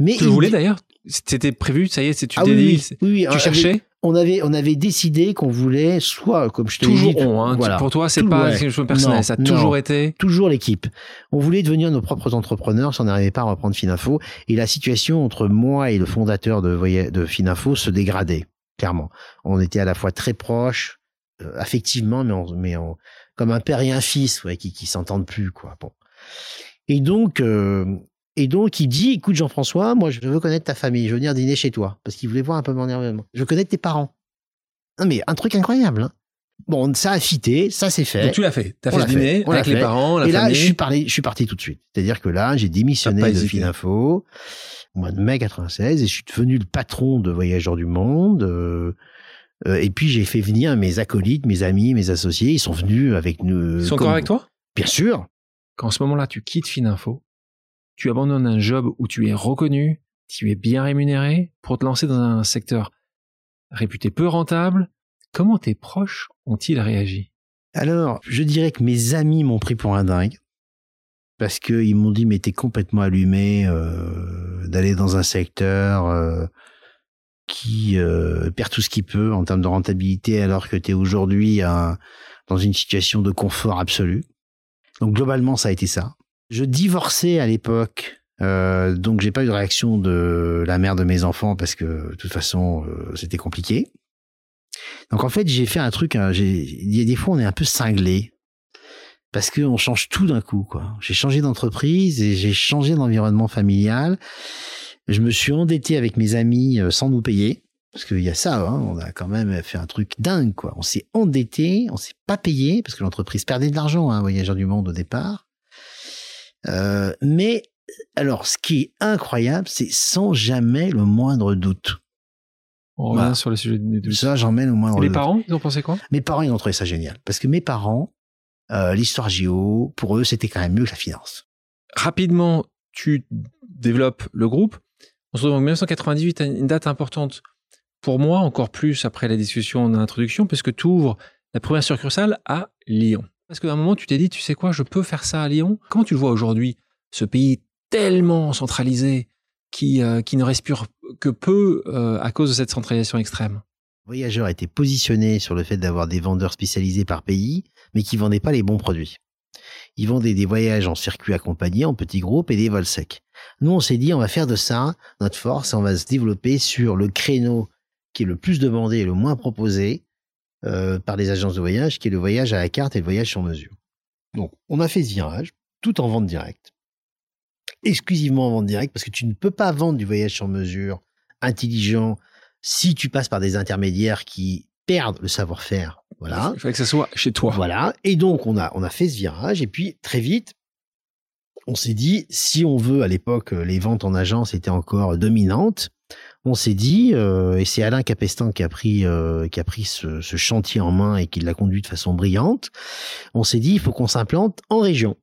Mais tu le voulais d'ailleurs? C'était prévu, ça y est, c'est tu ah, oui, oui, tu cherchais? On avait on avait décidé qu'on voulait soit comme je te toujours on hein, voilà, pour toi c'est pas quelque chose de personnel ça a toujours été toujours l'équipe. On voulait devenir nos propres entrepreneurs si on n'arrivait pas à reprendre Finafo et la situation entre moi et le fondateur de de Finafo se dégradait clairement. On était à la fois très proches euh, affectivement mais mais comme un père et un fils ouais, qui qui s'entendent plus quoi. Bon. Et donc euh, et donc, il dit, écoute Jean-François, moi, je veux connaître ta famille, je veux venir dîner chez toi, parce qu'il voulait voir un peu mon environnement. Je veux connaître tes parents. Non, mais un truc incroyable. Hein. Bon, ça a fité, ça s'est fait. Donc tu l'as fait. Tu as fait dîner avec les parents, la Et là, je suis, parti, je suis parti tout de suite. C'est-à-dire que là, j'ai démissionné de Fininfo au mois de mai 96 et je suis devenu le patron de Voyageurs du Monde. Euh, euh, et puis, j'ai fait venir mes acolytes, mes amis, mes associés. Ils sont venus avec nous. Ils sont encore avec toi? Bien sûr. Quand en ce moment-là, tu quittes Fininfo, tu abandonnes un job où tu es reconnu, tu es bien rémunéré pour te lancer dans un secteur réputé peu rentable. Comment tes proches ont-ils réagi? Alors, je dirais que mes amis m'ont pris pour un dingue. Parce qu'ils m'ont dit, mais t'es complètement allumé euh, d'aller dans un secteur euh, qui euh, perd tout ce qu'il peut en termes de rentabilité alors que tu es aujourd'hui dans une situation de confort absolu. Donc globalement, ça a été ça. Je divorçais à l'époque, euh, donc j'ai pas eu de réaction de la mère de mes enfants parce que de toute façon euh, c'était compliqué. Donc en fait j'ai fait un truc, hein, il y a des fois on est un peu cinglé parce qu'on change tout d'un coup quoi. J'ai changé d'entreprise et j'ai changé d'environnement familial. Je me suis endetté avec mes amis euh, sans nous payer. Parce qu'il y a ça, hein, on a quand même fait un truc dingue, quoi. On s'est endetté, on s'est pas payé, parce que l'entreprise perdait de l'argent, hein, Voyageurs du Monde au départ. Euh, mais alors, ce qui est incroyable, c'est sans jamais le moindre doute. On revient sur le sujet des doutes. Ça, j'en mets le moindre doute. Les parents, ils ont pensé quoi? Mes parents, ils ont trouvé ça génial. Parce que mes parents, euh, l'histoire géo, pour eux, c'était quand même mieux que la finance. Rapidement, tu développes le groupe. On se retrouve en 1998, une date importante pour moi, encore plus après la discussion d'introduction, puisque tu ouvres la première succursale à Lyon. Parce qu'à un moment, tu t'es dit, tu sais quoi, je peux faire ça à Lyon. Comment tu le vois aujourd'hui, ce pays tellement centralisé qui, euh, ne respire que peu euh, à cause de cette centralisation extrême? Voyageur était positionné sur le fait d'avoir des vendeurs spécialisés par pays, mais qui vendaient pas les bons produits. Ils vendaient des voyages en circuit accompagné, en petits groupes et des vols secs. Nous, on s'est dit, on va faire de ça notre force on va se développer sur le créneau qui est le plus demandé et le moins proposé, euh, par les agences de voyage, qui est le voyage à la carte et le voyage sur mesure. Donc, on a fait ce virage, tout en vente directe. Exclusivement en vente directe, parce que tu ne peux pas vendre du voyage sur mesure intelligent si tu passes par des intermédiaires qui perdent le savoir-faire. Voilà. Il fallait que ça soit chez toi. Voilà. Et donc, on a, on a fait ce virage, et puis, très vite, on s'est dit, si on veut, à l'époque, les ventes en agence étaient encore dominantes, on s'est dit, euh, et c'est Alain Capestan qui a pris, euh, qui a pris ce, chantier en main et qui l'a conduit de façon brillante, on s'est dit, il faut qu'on s'implante en région.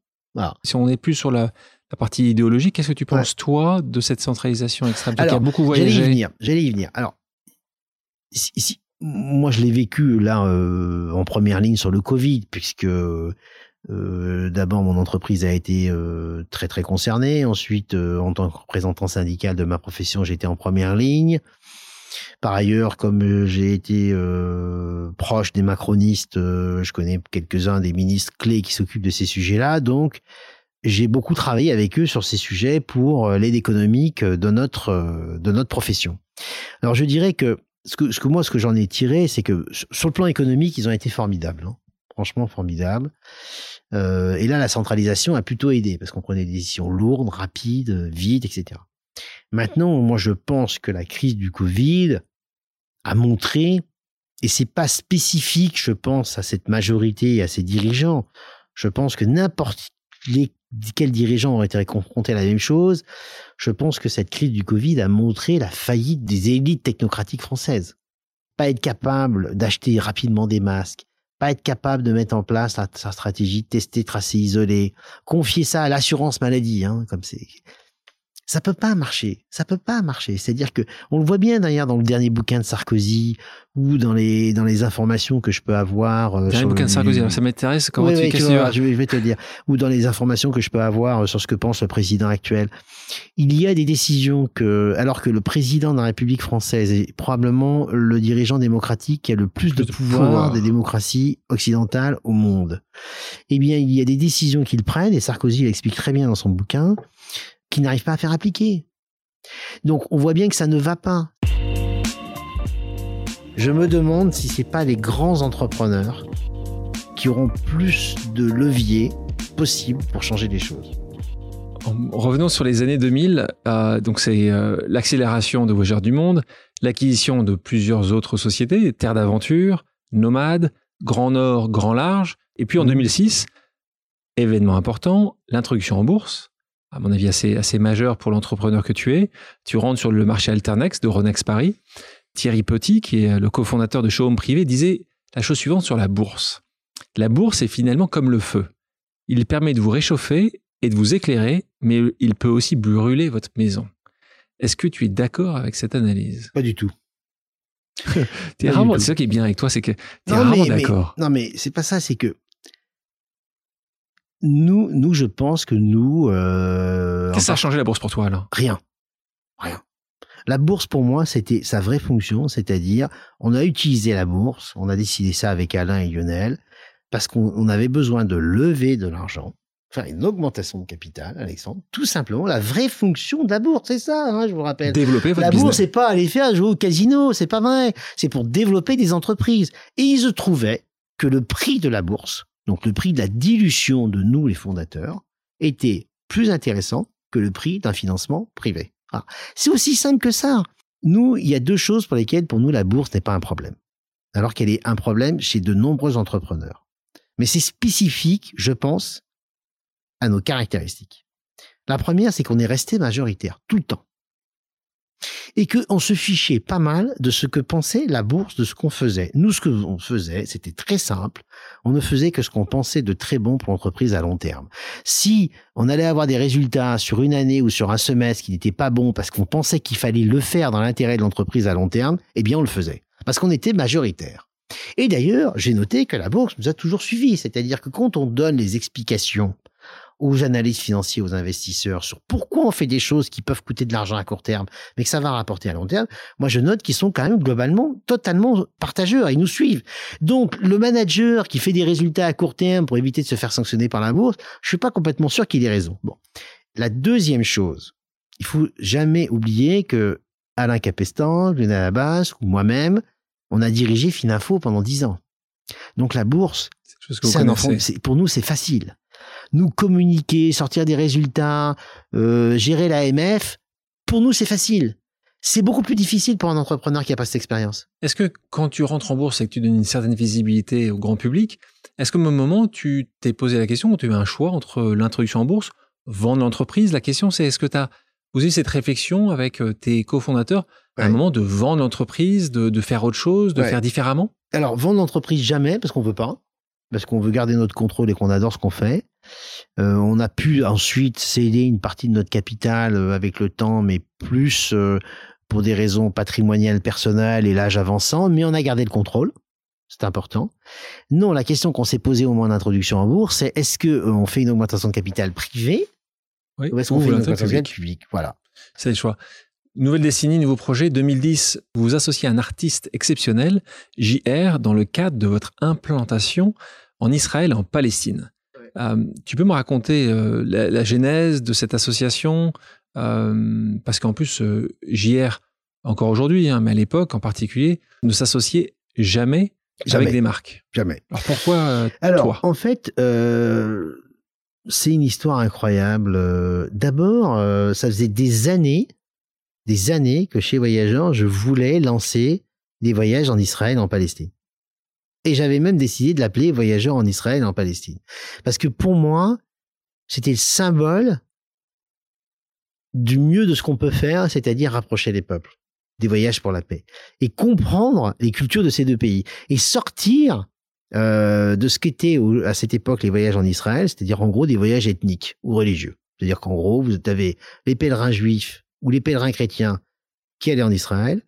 Si on n'est plus sur la, partie idéologique, qu'est-ce que tu penses, toi, de cette centralisation extrême? Alors, beaucoup voyagé. J'allais y venir, j'allais y venir. Alors, ici, moi, je l'ai vécu là euh, en première ligne sur le Covid, puisque euh, d'abord, mon entreprise a été euh, très très concernée. Ensuite, euh, en tant que représentant syndical de ma profession, j'étais en première ligne. Par ailleurs, comme j'ai été proche des macronistes, je connais quelques-uns des ministres clés qui s'occupent de ces sujets-là. Donc, j'ai beaucoup travaillé avec eux sur ces sujets pour l'aide économique de notre de notre profession. Alors, je dirais que ce que, ce que moi, ce que j'en ai tiré, c'est que sur le plan économique, ils ont été formidables. Hein franchement formidable. Euh, et là, la centralisation a plutôt aidé parce qu'on prenait des décisions lourdes, rapides, vite, etc. Maintenant, moi, je pense que la crise du Covid a montré et c'est pas spécifique, je pense, à cette majorité et à ces dirigeants. Je pense que n'importe quel dirigeant aurait été confronté à la même chose. Je pense que cette crise du Covid a montré la faillite des élites technocratiques françaises. Pas être capable d'acheter rapidement des masques, pas être capable de mettre en place sa, stratégie de tester, tracer, isoler, confier ça à l'assurance maladie, hein, comme c'est ça peut pas marcher. Ça peut pas marcher. C'est-à-dire que on le voit bien d'ailleurs dans le dernier bouquin de Sarkozy ou dans les dans les informations que je peux avoir. Euh, dernier bouquin de Sarkozy, ça m'intéresse. Comment tu, tu vois, je, vais, te dire. Ou dans les informations que je peux avoir euh, sur ce que pense le président actuel. Il y a des décisions que, alors que le président de la République française est probablement le dirigeant démocratique qui a le plus, de, pouvoir, des démocraties occidentales au monde. Eh bien, il y a des décisions qu'il prenne et Sarkozy l'explique très bien dans son bouquin qui n'arrivent pas à faire appliquer. Donc on voit bien que ça ne va pas. Je me demande si c'est pas les grands entrepreneurs qui auront plus de leviers possibles pour changer les choses. Revenons sur les années 2000. Euh, donc c'est euh, l'accélération de Voyageurs du Monde, l'acquisition de plusieurs autres sociétés, Terre d'Aventure, Nomade, Grand Nord, Grand Large. Et puis en 2006, mmh. événement important, l'introduction en bourse à mon avis assez, assez majeur pour l'entrepreneur que tu es. Tu rentres sur le marché Alternex de Ronex Paris. Thierry Petit, qui est le cofondateur de Showhome Privé, disait la chose suivante sur la bourse. La bourse est finalement comme le feu. Il permet de vous réchauffer et de vous éclairer, mais il peut aussi brûler votre maison. Est-ce que tu es d'accord avec cette analyse? Pas du tout. c'est ça qui est bien avec toi, c'est que tu es rarement d'accord. Non, mais c'est pas ça, c'est que nous, nous, je pense que nous. Euh, Qu'est-ce que ça a changé la bourse pour toi alors? Rien, rien. La bourse pour moi, c'était sa vraie fonction, c'est-à-dire on a utilisé la bourse, on a décidé ça avec Alain et Lionel, parce qu'on avait besoin de lever de l'argent, faire une augmentation de capital, Alexandre. Tout simplement, la vraie fonction de la bourse, c'est ça, hein, je vous rappelle. Développer votre La bourse, c'est pas aller faire jouer au casino, c'est pas vrai. C'est pour développer des entreprises. Et ils se trouvaient que le prix de la bourse donc le prix de la dilution de nous, les fondateurs, était plus intéressant que le prix d'un financement privé. C'est aussi simple que ça. Nous, il y a deux choses pour lesquelles, pour nous, la bourse n'est pas un problème. Alors qu'elle est un problème chez de nombreux entrepreneurs. Mais c'est spécifique, je pense, à nos caractéristiques. La première, c'est qu'on est resté majoritaire tout le temps et qu'on se fichait pas mal de ce que pensait la bourse, de ce qu'on faisait. Nous, ce que l'on faisait, c'était très simple. On ne faisait que ce qu'on pensait de très bon pour l'entreprise à long terme. Si on allait avoir des résultats sur une année ou sur un semestre qui n'étaient pas bons parce qu'on pensait qu'il fallait le faire dans l'intérêt de l'entreprise à long terme, eh bien, on le faisait. Parce qu'on était majoritaire. Et d'ailleurs, j'ai noté que la bourse nous a toujours suivis. C'est-à-dire que quand on donne les explications aux analystes financiers, aux investisseurs sur pourquoi on fait des choses qui peuvent coûter de l'argent à court terme, mais que ça va rapporter à long terme, moi je note qu'ils sont quand même globalement totalement partageurs, ils nous suivent. Donc le manager qui fait des résultats à court terme pour éviter de se faire sanctionner par la bourse, je suis pas complètement sûr qu'il ait raison. Bon. La deuxième chose, il faut jamais oublier que Alain Capestan, Lionel Abbas ou moi-même, on a dirigé Finafo pendant dix ans. Donc la bourse, pour nous c'est facile nous communiquer, sortir des résultats, euh, gérer l'AMF, pour nous, c'est facile. C'est beaucoup plus difficile pour un entrepreneur qui n'a pas cette expérience. Est-ce que quand tu rentres en bourse et que tu donnes une certaine visibilité au grand public, est-ce qu'au même moment, tu t'es posé la question, tu as eu un choix entre l'introduction en bourse, vendre l'entreprise? La question, c'est est-ce que tu as posé cette réflexion avec euh, tes cofondateurs à un moment de vendre l'entreprise, de, faire autre chose, de faire différemment? Alors, vendre l'entreprise, jamais, parce qu'on veut pas parce qu'on veut garder notre contrôle et qu'on adore ce qu'on fait. Euh, on a pu ensuite céder une partie de notre capital euh, avec le temps, mais plus euh, pour des raisons patrimoniales personnelles et l'âge avançant, mais on a gardé le contrôle. C'est important. Non, la question qu'on s'est posée au moment d'introduction en bourse, c'est est-ce que on fait une augmentation de capital privée ou est-ce qu'on fait une augmentation de capital public? Voilà. C'est le choix. Nouvelle décennie, nouveau projet. 2010, vous vous associez à un artiste exceptionnel, JR, dans le cadre de votre implantation en Israël et en Palestine. Euh, tu peux me raconter euh, la, genèse de cette association? Euh, Parce qu'en plus, JR, encore aujourd'hui, hein, mais à l'époque en particulier, ne s'associait jamais, avec des marques. Jamais. Alors pourquoi Alors, en fait, c'est une histoire incroyable. D'abord, ça faisait des années, des années que chez Voyageurs, je voulais lancer des voyages en Israël et en Palestine. Et j'avais même décidé de l'appeler Voyageurs en Israël et en Palestine. Parce que pour moi, c'était le symbole du mieux de ce qu'on peut faire, c'est-à-dire rapprocher les peuples, des voyages pour la paix, et comprendre les cultures de ces deux pays, et sortir euh, de ce qu'étaient à cette époque les voyages en Israël, c'est-à-dire en gros des voyages ethniques ou religieux. C'est-à-dire qu'en gros, vous avez les pèlerins juifs ou les pèlerins chrétiens qui allaient en Israël,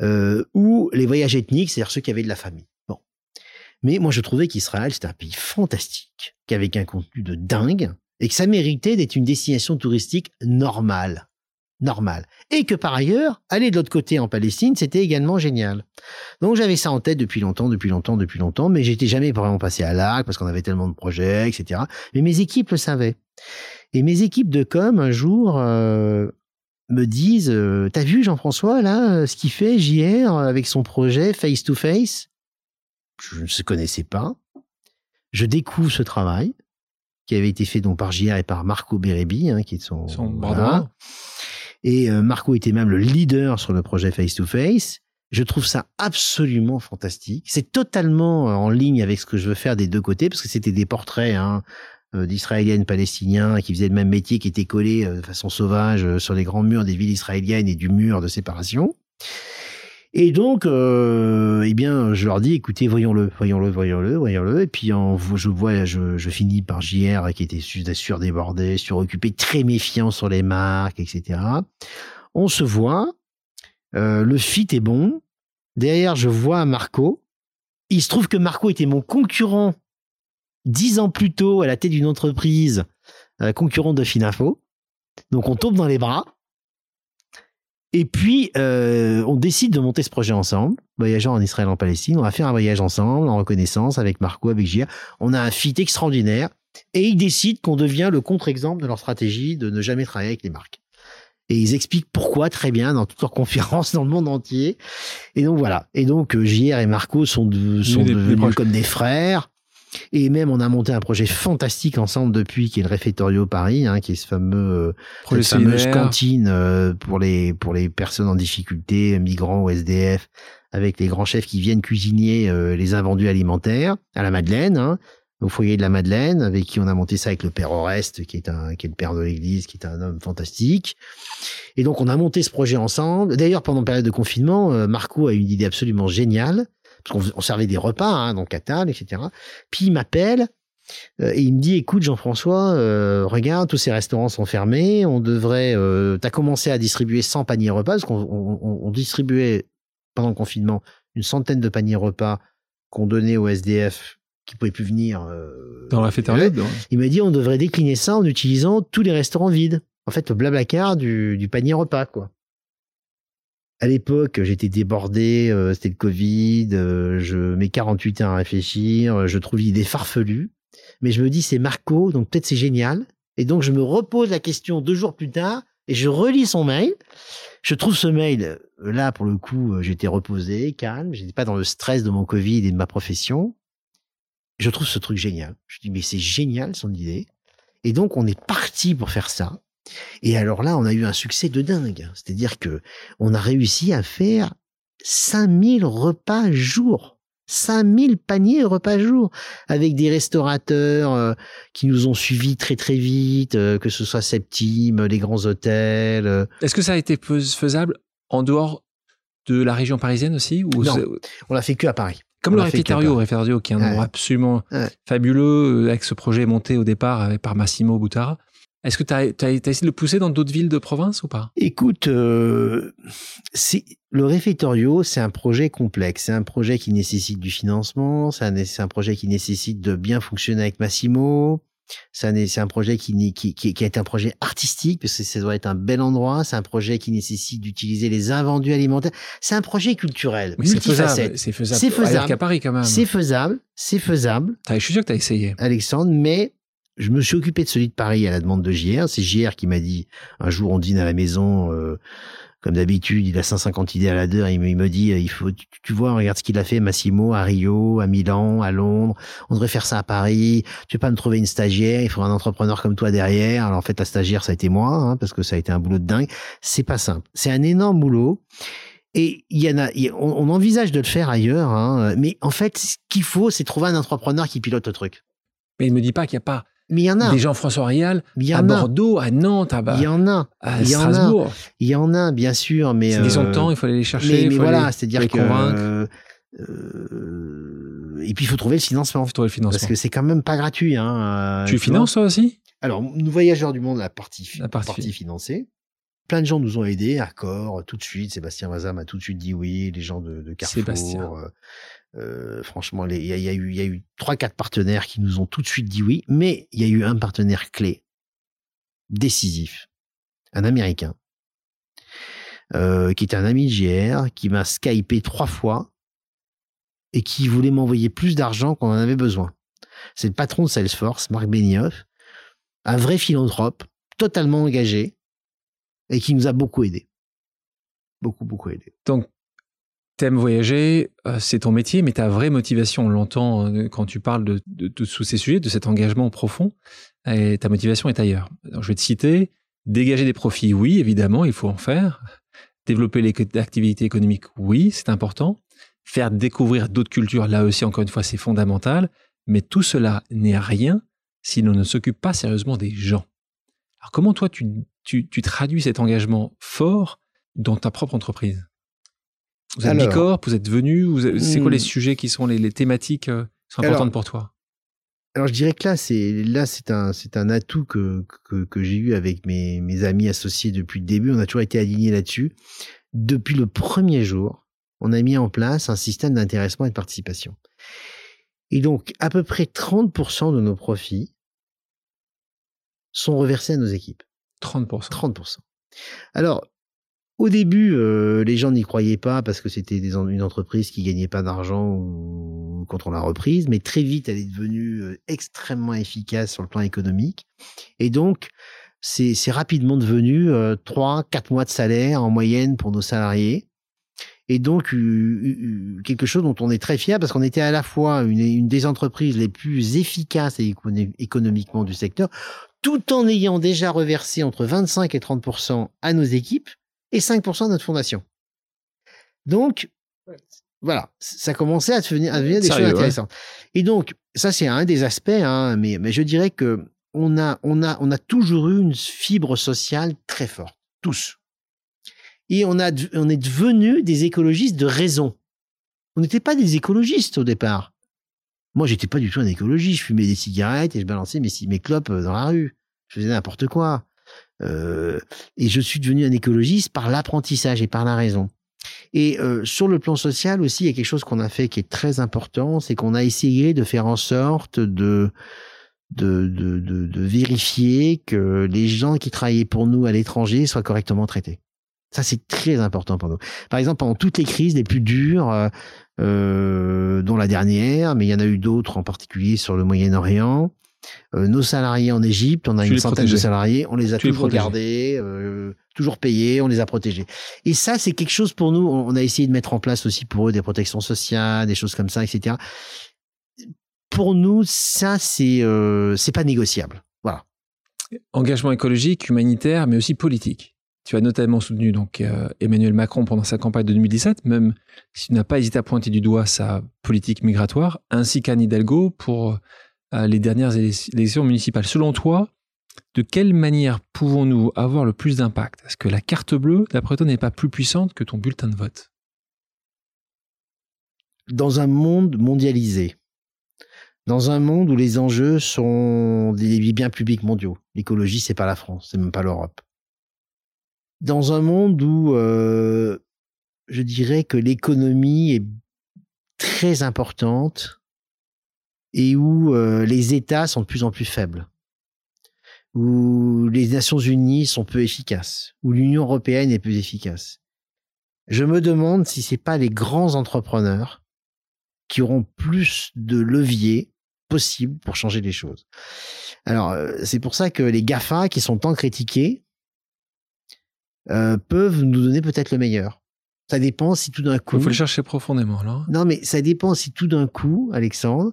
euh, ou les voyages ethniques, c'est-à-dire ceux qui avaient de la famille. Mais moi, je trouvais qu'Israël, c'était un pays fantastique, qui avait un contenu de dingue, et que ça méritait d'être une destination touristique normale. Normale. Et que par ailleurs, aller de l'autre côté en Palestine, c'était également génial. Donc j'avais ça en tête depuis longtemps, depuis longtemps, depuis longtemps, mais j'étais jamais vraiment passé à l'arc parce qu'on avait tellement de projets, etc. Mais mes équipes le savaient. Et mes équipes de com, un jour, euh, me disent euh, T'as vu Jean-François, là, euh, ce qu'il fait JR avec son projet Face to Face? Je ne se connaissais pas. Je découvre ce travail qui avait été fait donc par JR et par Marco Bérébi, hein, qui est son, son Et euh, Marco était même le leader sur le projet Face to Face. Je trouve ça absolument fantastique. C'est totalement en ligne avec ce que je veux faire des deux côtés, parce que c'était des portraits hein, euh, d'Israéliennes palestiniens qui faisaient le même métier, qui étaient collés euh, de façon sauvage euh, sur les grands murs des villes israéliennes et du mur de séparation. Et donc, eh bien, je leur dis, écoutez, voyons-le, voyons-le, voyons-le, voyons-le. Et puis, en, je vois, je, je finis par JR qui était surdébordé, suroccupé, très méfiant sur les marques, etc. On se voit, le fit est bon. Derrière, je vois Marco. Il se trouve que Marco était mon concurrent dix ans plus tôt à la tête d'une entreprise euh, concurrente de Finafo. Donc on tombe dans les bras. Et puis, euh, on décide de monter ce projet ensemble, voyageant en Israël, en Palestine. On va faire un voyage ensemble, en reconnaissance, avec Marco, avec Gia. On a un fit extraordinaire. Et ils décident qu'on devient le contre-exemple de leur stratégie de ne jamais travailler avec les marques. Et ils expliquent pourquoi très bien dans toutes leurs conférences dans le monde entier. Et donc voilà. Et donc euh, JR et Marco sont, sont devenus comme des frères. Et même, on a monté un projet fantastique ensemble depuis, qui est le Réfectorio Paris, hein, qui est ce fameux, euh, cette fameuse cantine euh, pour les pour les personnes en difficulté, migrants ou SDF, avec les grands chefs qui viennent cuisiner euh, les invendus alimentaires à la Madeleine. Hein, au foyer de la Madeleine, avec qui on a monté ça avec le père Oreste, qui est un, qui est le père de l'église, qui est un homme fantastique. Et donc, on a monté ce projet ensemble. D'ailleurs, pendant la période de confinement, Marco a eu une idée absolument géniale parce qu'on servait des repas, hein, donc à table, etc. Puis il m'appelle euh, et il me dit, écoute Jean-François, euh, regarde, tous ces restaurants sont fermés, on devrait, euh, tu as commencé à distribuer 100 paniers repas, parce qu'on on, distribuait pendant le confinement une centaine de paniers repas qu'on donnait aux SDF qui pouvaient plus venir. dans la période. Il m'a dit, on devrait décliner ça en utilisant tous les restaurants vides. En fait, le blablacar du, du panier repas, quoi à l'époque, j'étais débordé, euh, c'était le Covid, euh, je mets 48 ans à réfléchir, euh, je trouve l'idée farfelue, mais je me dis c'est Marco, donc peut-être c'est génial. Et donc je me repose la question deux jours plus tard et je relis son mail. Je trouve ce mail, là pour le coup, j'étais reposé, calme, j'étais pas dans le stress de mon Covid et de ma profession. Je trouve ce truc génial. Je dis mais c'est génial son idée. Et donc on est parti pour faire ça. Et alors là, on a eu un succès de dingue. C'est-à-dire que on a réussi à faire 5000 repas jour. 5000 paniers repas jour avec des restaurateurs euh, qui nous ont suivis très très vite, euh, que ce soit Septime, les grands hôtels. Euh. Est-ce que ça a été faisable en dehors de la région parisienne aussi ou Non, on l'a fait que à Paris. Comme le Réfectorio qui est un endroit absolument fabuleux avec ce projet monté au départ par Massimo Boutara. Est-ce que tu as, essayé de le pousser dans d'autres villes de province ou pas? Écoute, euh, le réfectorio, c'est un projet complexe. C'est un projet qui nécessite du financement. C'est un, projet qui nécessite de bien fonctionner avec Massimo. C'est un, projet qui, qui, qui, est un projet artistique parce que ça doit être un bel endroit. C'est un projet qui nécessite d'utiliser les invendus alimentaires. C'est un projet culturel. c'est faisable. C'est faisable. C'est faisable. À Paris quand même. C'est faisable. C'est faisable. Je suis sûr que tu as essayé. Alexandre, mais je me suis occupé de celui de Paris à la demande de JR. C'est JR qui m'a dit, un jour on dîne à la maison, euh, comme d'habitude, il a 150 idées à la deux. Il me, il me dit, il faut, tu, vois, regarde ce qu'il a fait, Massimo, à Rio, à Milan, à Londres. On devrait faire ça à Paris. Tu peux pas me trouver une stagiaire? Il faut un entrepreneur comme toi derrière. Alors en fait, la stagiaire, ça a été moi, hein, parce que ça a été un boulot de dingue. C'est pas simple. C'est un énorme boulot. Et il y en a, on, envisage de le faire ailleurs, hein, mais en fait, ce qu'il faut, c'est trouver un entrepreneur qui pilote le truc. Mais il me dit pas qu'il n'y a pas mais il y en a. Des Jean-François Rial à Bordeaux, à Nantes, à, il y en a. à Strasbourg. Il y en a, bien sûr, mais c'est des euh, temps, il faut aller les chercher. Mais, voilà, c'est-à-dire que euh, euh, et puis il faut trouver le financement. Il faut trouver le financement. Parce que c'est quand même pas gratuit. Hein, tu, finances toi aussi? Alors, nous voyageurs du monde, la partie, la partie, financée. Plein de gens nous ont aidés, Accor, tout de suite. Sébastien Vazam a tout de suite dit oui. Les gens de, de Carrefour. Sébastien. Euh, franchement, il y, a, eu, il y a eu trois, quatre partenaires qui nous ont tout de suite dit oui, mais il y a eu un partenaire clé, décisif, un Américain, euh, qui est un ami de JR, qui m'a skypé trois fois et qui voulait m'envoyer plus d'argent qu'on en avait besoin. C'est le patron de Salesforce, Marc Benioff, un vrai philanthrope, totalement engagé et qui nous a beaucoup aidé. Beaucoup, beaucoup aidé. Donc, T'aimes voyager, euh, c'est ton métier, mais ta vraie motivation, on l'entend euh, quand tu parles de, de, tous ces sujets, de cet engagement profond, et ta motivation est ailleurs. je vais te citer, dégager des profits, oui, évidemment, il faut en faire. Développer l'activité économique, oui, c'est important. Faire découvrir d'autres cultures, là aussi, encore une fois, c'est fondamental. Mais tout cela n'est rien si l'on ne s'occupe pas sérieusement des gens. Alors comment toi, tu, tu, tu traduis cet engagement fort dans ta propre entreprise? Vous êtes bicorp, vous êtes venu, c'est quoi les hmm. sujets qui sont les, thématiques euh, qui sont importantes pour toi? alors je dirais que là c'est là c'est un c'est un atout que que, j'ai eu avec mes mes amis associés depuis le début. On a toujours été alignés là-dessus. Depuis le premier jour, on a mis en place un système d'intéressement et de participation. Et donc à peu près 30% de nos profits sont reversés à nos équipes. 30%. 30%. Alors au début, euh, les gens n'y croyaient pas parce que c'était une entreprise qui gagnait pas d'argent quand on l'a reprise, mais très vite, elle est devenue euh, extrêmement efficace sur le plan économique. Et donc, c'est rapidement devenu euh, trois, quatre mois de salaire en moyenne pour nos salariés. Et donc, quelque chose dont on est très fier parce qu'on était à la fois une, une, des entreprises les plus efficaces économiquement du secteur, tout en ayant déjà reversé entre 25 et 30% à nos équipes et 5% de notre fondation. Donc, voilà, ça commençait à devenir, des choses intéressantes. Et donc, ça, c'est un des aspects, hein, mais, mais je dirais que on a, on, a, on a toujours eu une fibre sociale très forte, tous. Et on, a, on est devenus des écologistes de raison. On n'était pas des écologistes au départ. Moi, j'étais pas du tout un écologiste. Je fumais des cigarettes et je balançais mes, mes clopes dans la rue. Je faisais n'importe quoi. Euh, et je suis devenu un écologiste par l'apprentissage et par la raison. Et euh, sur le plan social aussi, il y a quelque chose qu'on a fait qui est très important, c'est qu'on a essayé de faire en sorte de de, de, de, de, vérifier que les gens qui travaillaient pour nous à l'étranger soient correctement traités. Ça, c'est très important pour nous. Par exemple, pendant toutes les crises les plus dures, euh, euh dont la dernière, mais il y en a eu d'autres, en particulier sur le Moyen-Orient, euh, nos salariés en Égypte, on a une centaine de salariés, on les a toujours gardés, euh, toujours payés, on les a protégés. Et ça, c'est quelque chose pour nous. On a essayé de mettre en place aussi pour eux des protections sociales, des choses comme ça, etc. Pour nous, ça, c'est euh, c'est pas négociable. Voilà. Engagement écologique, humanitaire, mais aussi politique. Tu as notamment soutenu donc Emmanuel Macron pendant sa campagne de 2017, même si tu n'as pas hésité à pointer du doigt sa politique migratoire, ainsi qu'Anne Hidalgo pour les dernières élections municipales. Selon toi, de quelle manière pouvons-nous avoir le plus d'impact? Est-ce que la carte bleue, d'après toi, n'est pas plus puissante que ton bulletin de vote? Dans un monde mondialisé, dans un monde où les enjeux sont des biens publics mondiaux, l'écologie, c'est pas la France, c'est même pas l'Europe. Dans un monde où euh, je dirais que l'économie est très importante, et où euh, les États sont de plus en plus faibles, où les Nations Unies sont peu efficaces, où l'Union européenne est peu efficace. Je me demande si c'est pas les grands entrepreneurs qui auront plus de leviers possibles pour changer les choses. Alors, euh, c'est pour ça que les GAFA, qui sont tant critiqués, euh, peuvent nous donner peut-être le meilleur. Ça dépend si tout d'un coup. Il faut le chercher profondément, là. Non, mais ça dépend si tout d'un coup, Alexandre,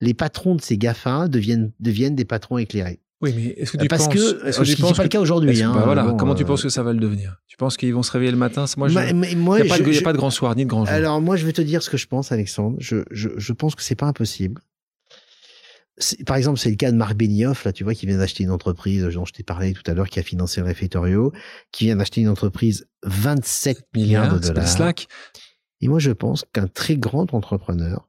les patrons de ces GAFA deviennent, deviennent des patrons éclairés. Oui, mais est-ce que tu Parce penses, que ce n'est pas le cas aujourd'hui. Hein, bah voilà, comment tu penses que ça va le devenir? Tu penses qu'ils vont se réveiller le matin? Moi, il n'y a, pas de grand soir ni de grand jour. Alors moi, je vais te dire ce que je pense, Alexandre. Je, je, je pense que c'est pas impossible. Par exemple, c'est le cas de Marc Benioff, là, tu vois, qui vient d'acheter une entreprise dont je t'ai parlé tout à l'heure, qui a financé le réfectorio, qui vient d'acheter une entreprise 27 milliards de dollars. Slack. Et moi, je pense qu'un très grand entrepreneur,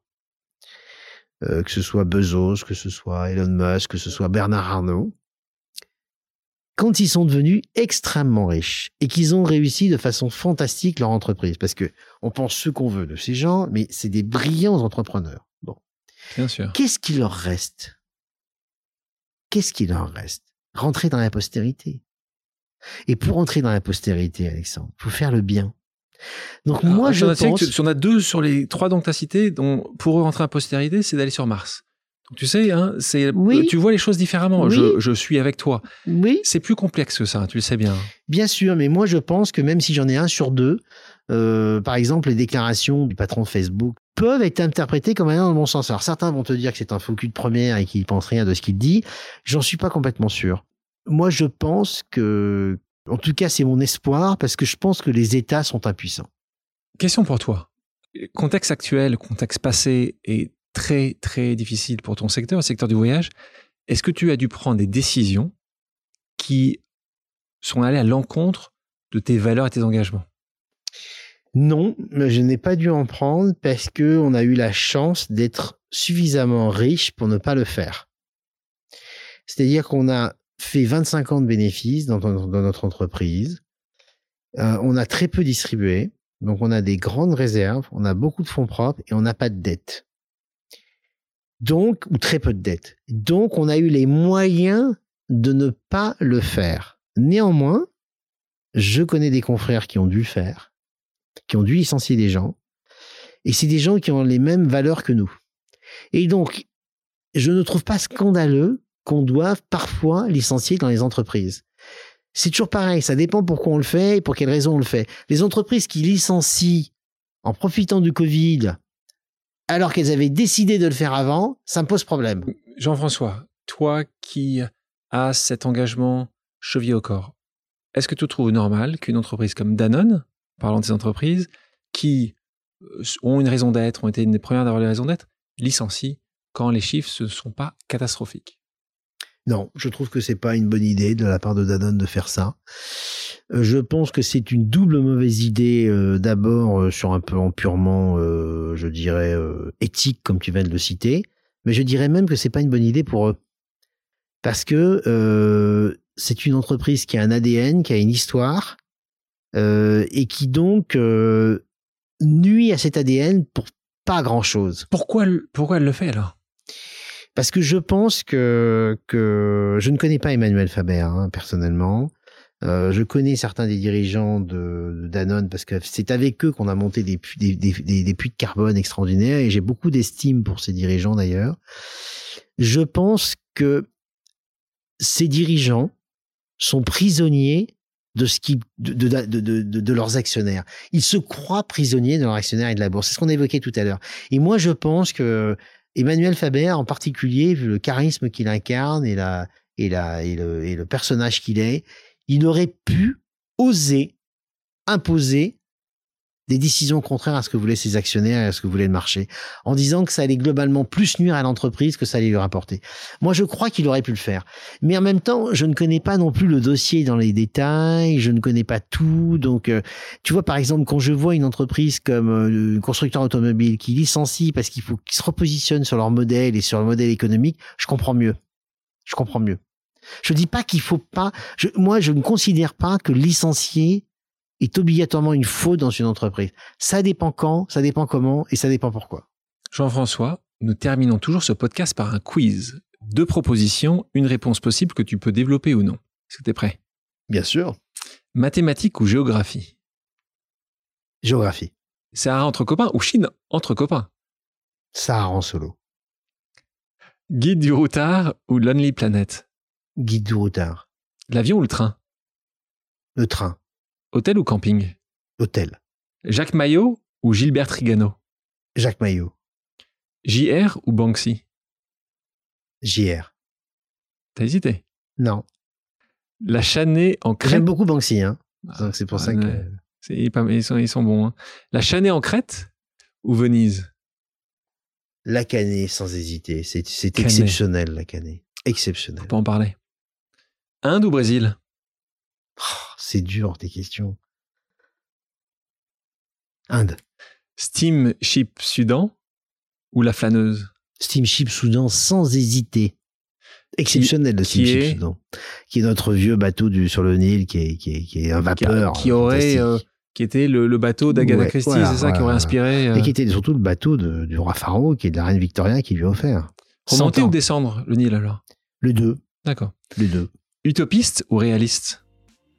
euh, que ce soit Bezos, que ce soit Elon Musk, que ce soit Bernard Arnault, quand ils sont devenus extrêmement riches et qu'ils ont réussi de façon fantastique leur entreprise, parce que on pense ce qu'on veut de ces gens, mais c'est des brillants entrepreneurs. Bien sûr. Qu'est-ce qui leur reste? Qu'est-ce qui leur reste? Rentrer dans la postérité. Et pour entrer dans la postérité, Alexandre, faut faire le bien. Donc moi, je pense... Que on a deux sur les trois dont tu as cité, dont pour eux rentrer en postérité, c'est d'aller sur Mars. Donc tu sais, hein, c'est, tu vois les choses différemment. Je, je, suis avec toi. Oui. C'est plus complexe que ça, tu le sais bien. Bien sûr, mais moi je pense que même si j'en ai un sur deux, euh, par exemple les déclarations du patron de Facebook peuvent être interprétées comme allant dans le bon sens. Alors certains vont te dire que c'est un faux cul de première et qu'il pense rien de ce qu'il dit. J'en suis pas complètement sûr. Moi je pense que en tout cas, c'est mon espoir parce que je pense que les États sont impuissants. Question pour toi. Contexte actuel, contexte passé est très très difficile pour ton secteur, le secteur du voyage. Est-ce que tu as dû prendre des décisions qui sont allées à l'encontre de tes valeurs et tes engagements? Non, je n'ai pas dû en prendre parce que on a eu la chance d'être suffisamment riche pour ne pas le faire. C'est-à-dire qu'on a fait 25 ans de bénéfices dans, notre entreprise. Euh, on a très peu distribué, donc on a des grandes réserves, on a beaucoup de fonds propres et on n'a pas de dette. Donc, ou très peu de dette. Donc, on a eu les moyens de ne pas le faire. Néanmoins, je connais des confrères qui ont dû le faire, qui ont dû licencier des gens, et c'est des gens qui ont les mêmes valeurs que nous. Et donc, je ne trouve pas scandaleux qu'on doive parfois licencier dans les entreprises. C'est toujours pareil, ça dépend pourquoi on le fait et pour quelles raisons on le fait. Les entreprises qui licencient en profitant du Covid, alors qu'elles avaient décidé de le faire avant, ça me pose problème. Jean-François, toi qui as cet engagement chevillé au corps, est-ce que tu trouves normal qu'une entreprise comme Danone, parlant de ces entreprises, qui euh, ont une raison d'être, ont été une des premières d'avoir les raisons d'être, licencie quand les chiffres ne sont pas catastrophiques non, je trouve que c'est pas une bonne idée de la part de Danone de faire ça. Euh, je pense que c'est une double mauvaise idée. Euh, d'abord sur un plan purement, je dirais, éthique, comme tu viens de le citer, mais je dirais même que c'est pas une bonne idée pour eux, parce que c'est une entreprise qui a un ADN, qui a une histoire, et qui donc nuit à cet ADN pour pas grand chose. Pourquoi, pourquoi elle le fait alors? Parce que je pense que, que je ne connais pas Emmanuel Faber hein, personnellement. Euh, je connais certains des dirigeants de, Danone parce que c'est avec eux qu'on a monté des, des, des, des, puits de carbone extraordinaires et j'ai beaucoup d'estime pour ces dirigeants d'ailleurs. Je pense que ces dirigeants sont prisonniers de ce qui de, de, de, de, leurs actionnaires. Ils se croient prisonniers de leurs actionnaires et de la bourse. C'est ce qu'on évoquait tout à l'heure. Et moi, je pense que Emmanuel Faber, en particulier, vu le charisme qu'il incarne et, la, et, la, et, le, et le personnage qu'il est, il aurait pu oser imposer des décisions contraires à ce que voulaient ses actionnaires et à ce que voulait le marché, en disant que ça allait globalement plus nuire à l'entreprise que ça allait lui rapporter. Moi, je crois qu'il aurait pu le faire. Mais en même temps, je ne connais pas non plus le dossier dans les détails, je ne connais pas tout. Donc, euh, tu vois, par exemple, quand je vois une entreprise comme euh, un constructeur automobile qui licencie parce qu'il faut qu'ils se repositionnent sur leur modèle et sur le modèle économique, je comprends mieux. Je comprends mieux. Je dis pas qu'il faut pas. Moi, je ne considère pas que licencier est obligatoirement une faute dans une entreprise. Ça dépend quand, ça dépend comment et ça dépend pourquoi. Jean-François, nous terminons toujours ce podcast par un quiz. Deux propositions, une réponse possible que tu peux développer ou non. Est-ce que tu es prêt? Bien sûr. Mathématiques ou géographie? Géographie. Sahara entre copains ou Chine entre copains? Sahara en solo. Guide du routard ou Lonely Planet? Guide du routard. L'avion ou le train? Le train. Hôtel ou camping? Hôtel. Jacques Maillot ou Gilbert Trigano? Jacques Maillot. JR ou Banksy? JR. T'as hésité? Non. La chanée en crête. J'aime beaucoup Banksy, hein. Ah, c'est pour ça que. Ils, sont, ils sont bons. Hein. La chanée en Crète ou Venise? La canée, sans hésiter. C'est exceptionnel, la canée. Exceptionnel. On peut en parler. Inde ou Brésil? C'est dur, tes questions. Inde. Steamship Sudan ou la flâneuse Steamship Soudan sans hésiter. Exceptionnel le Steamship Soudan, qui est notre vieux bateau du, sur le Nil, qui est, qui est, qui est un vapeur. Qui, aurait, euh, qui était le, le bateau d'Agatha Christie, c'est ça, qui aurait inspiré. Euh... Et qui était surtout le bateau de, du roi Pharaon, qui est de la reine Victoria, qui lui a offert. Remonter ou descendre le Nil alors? Le deux. D'accord. Le deux. Utopiste ou réaliste?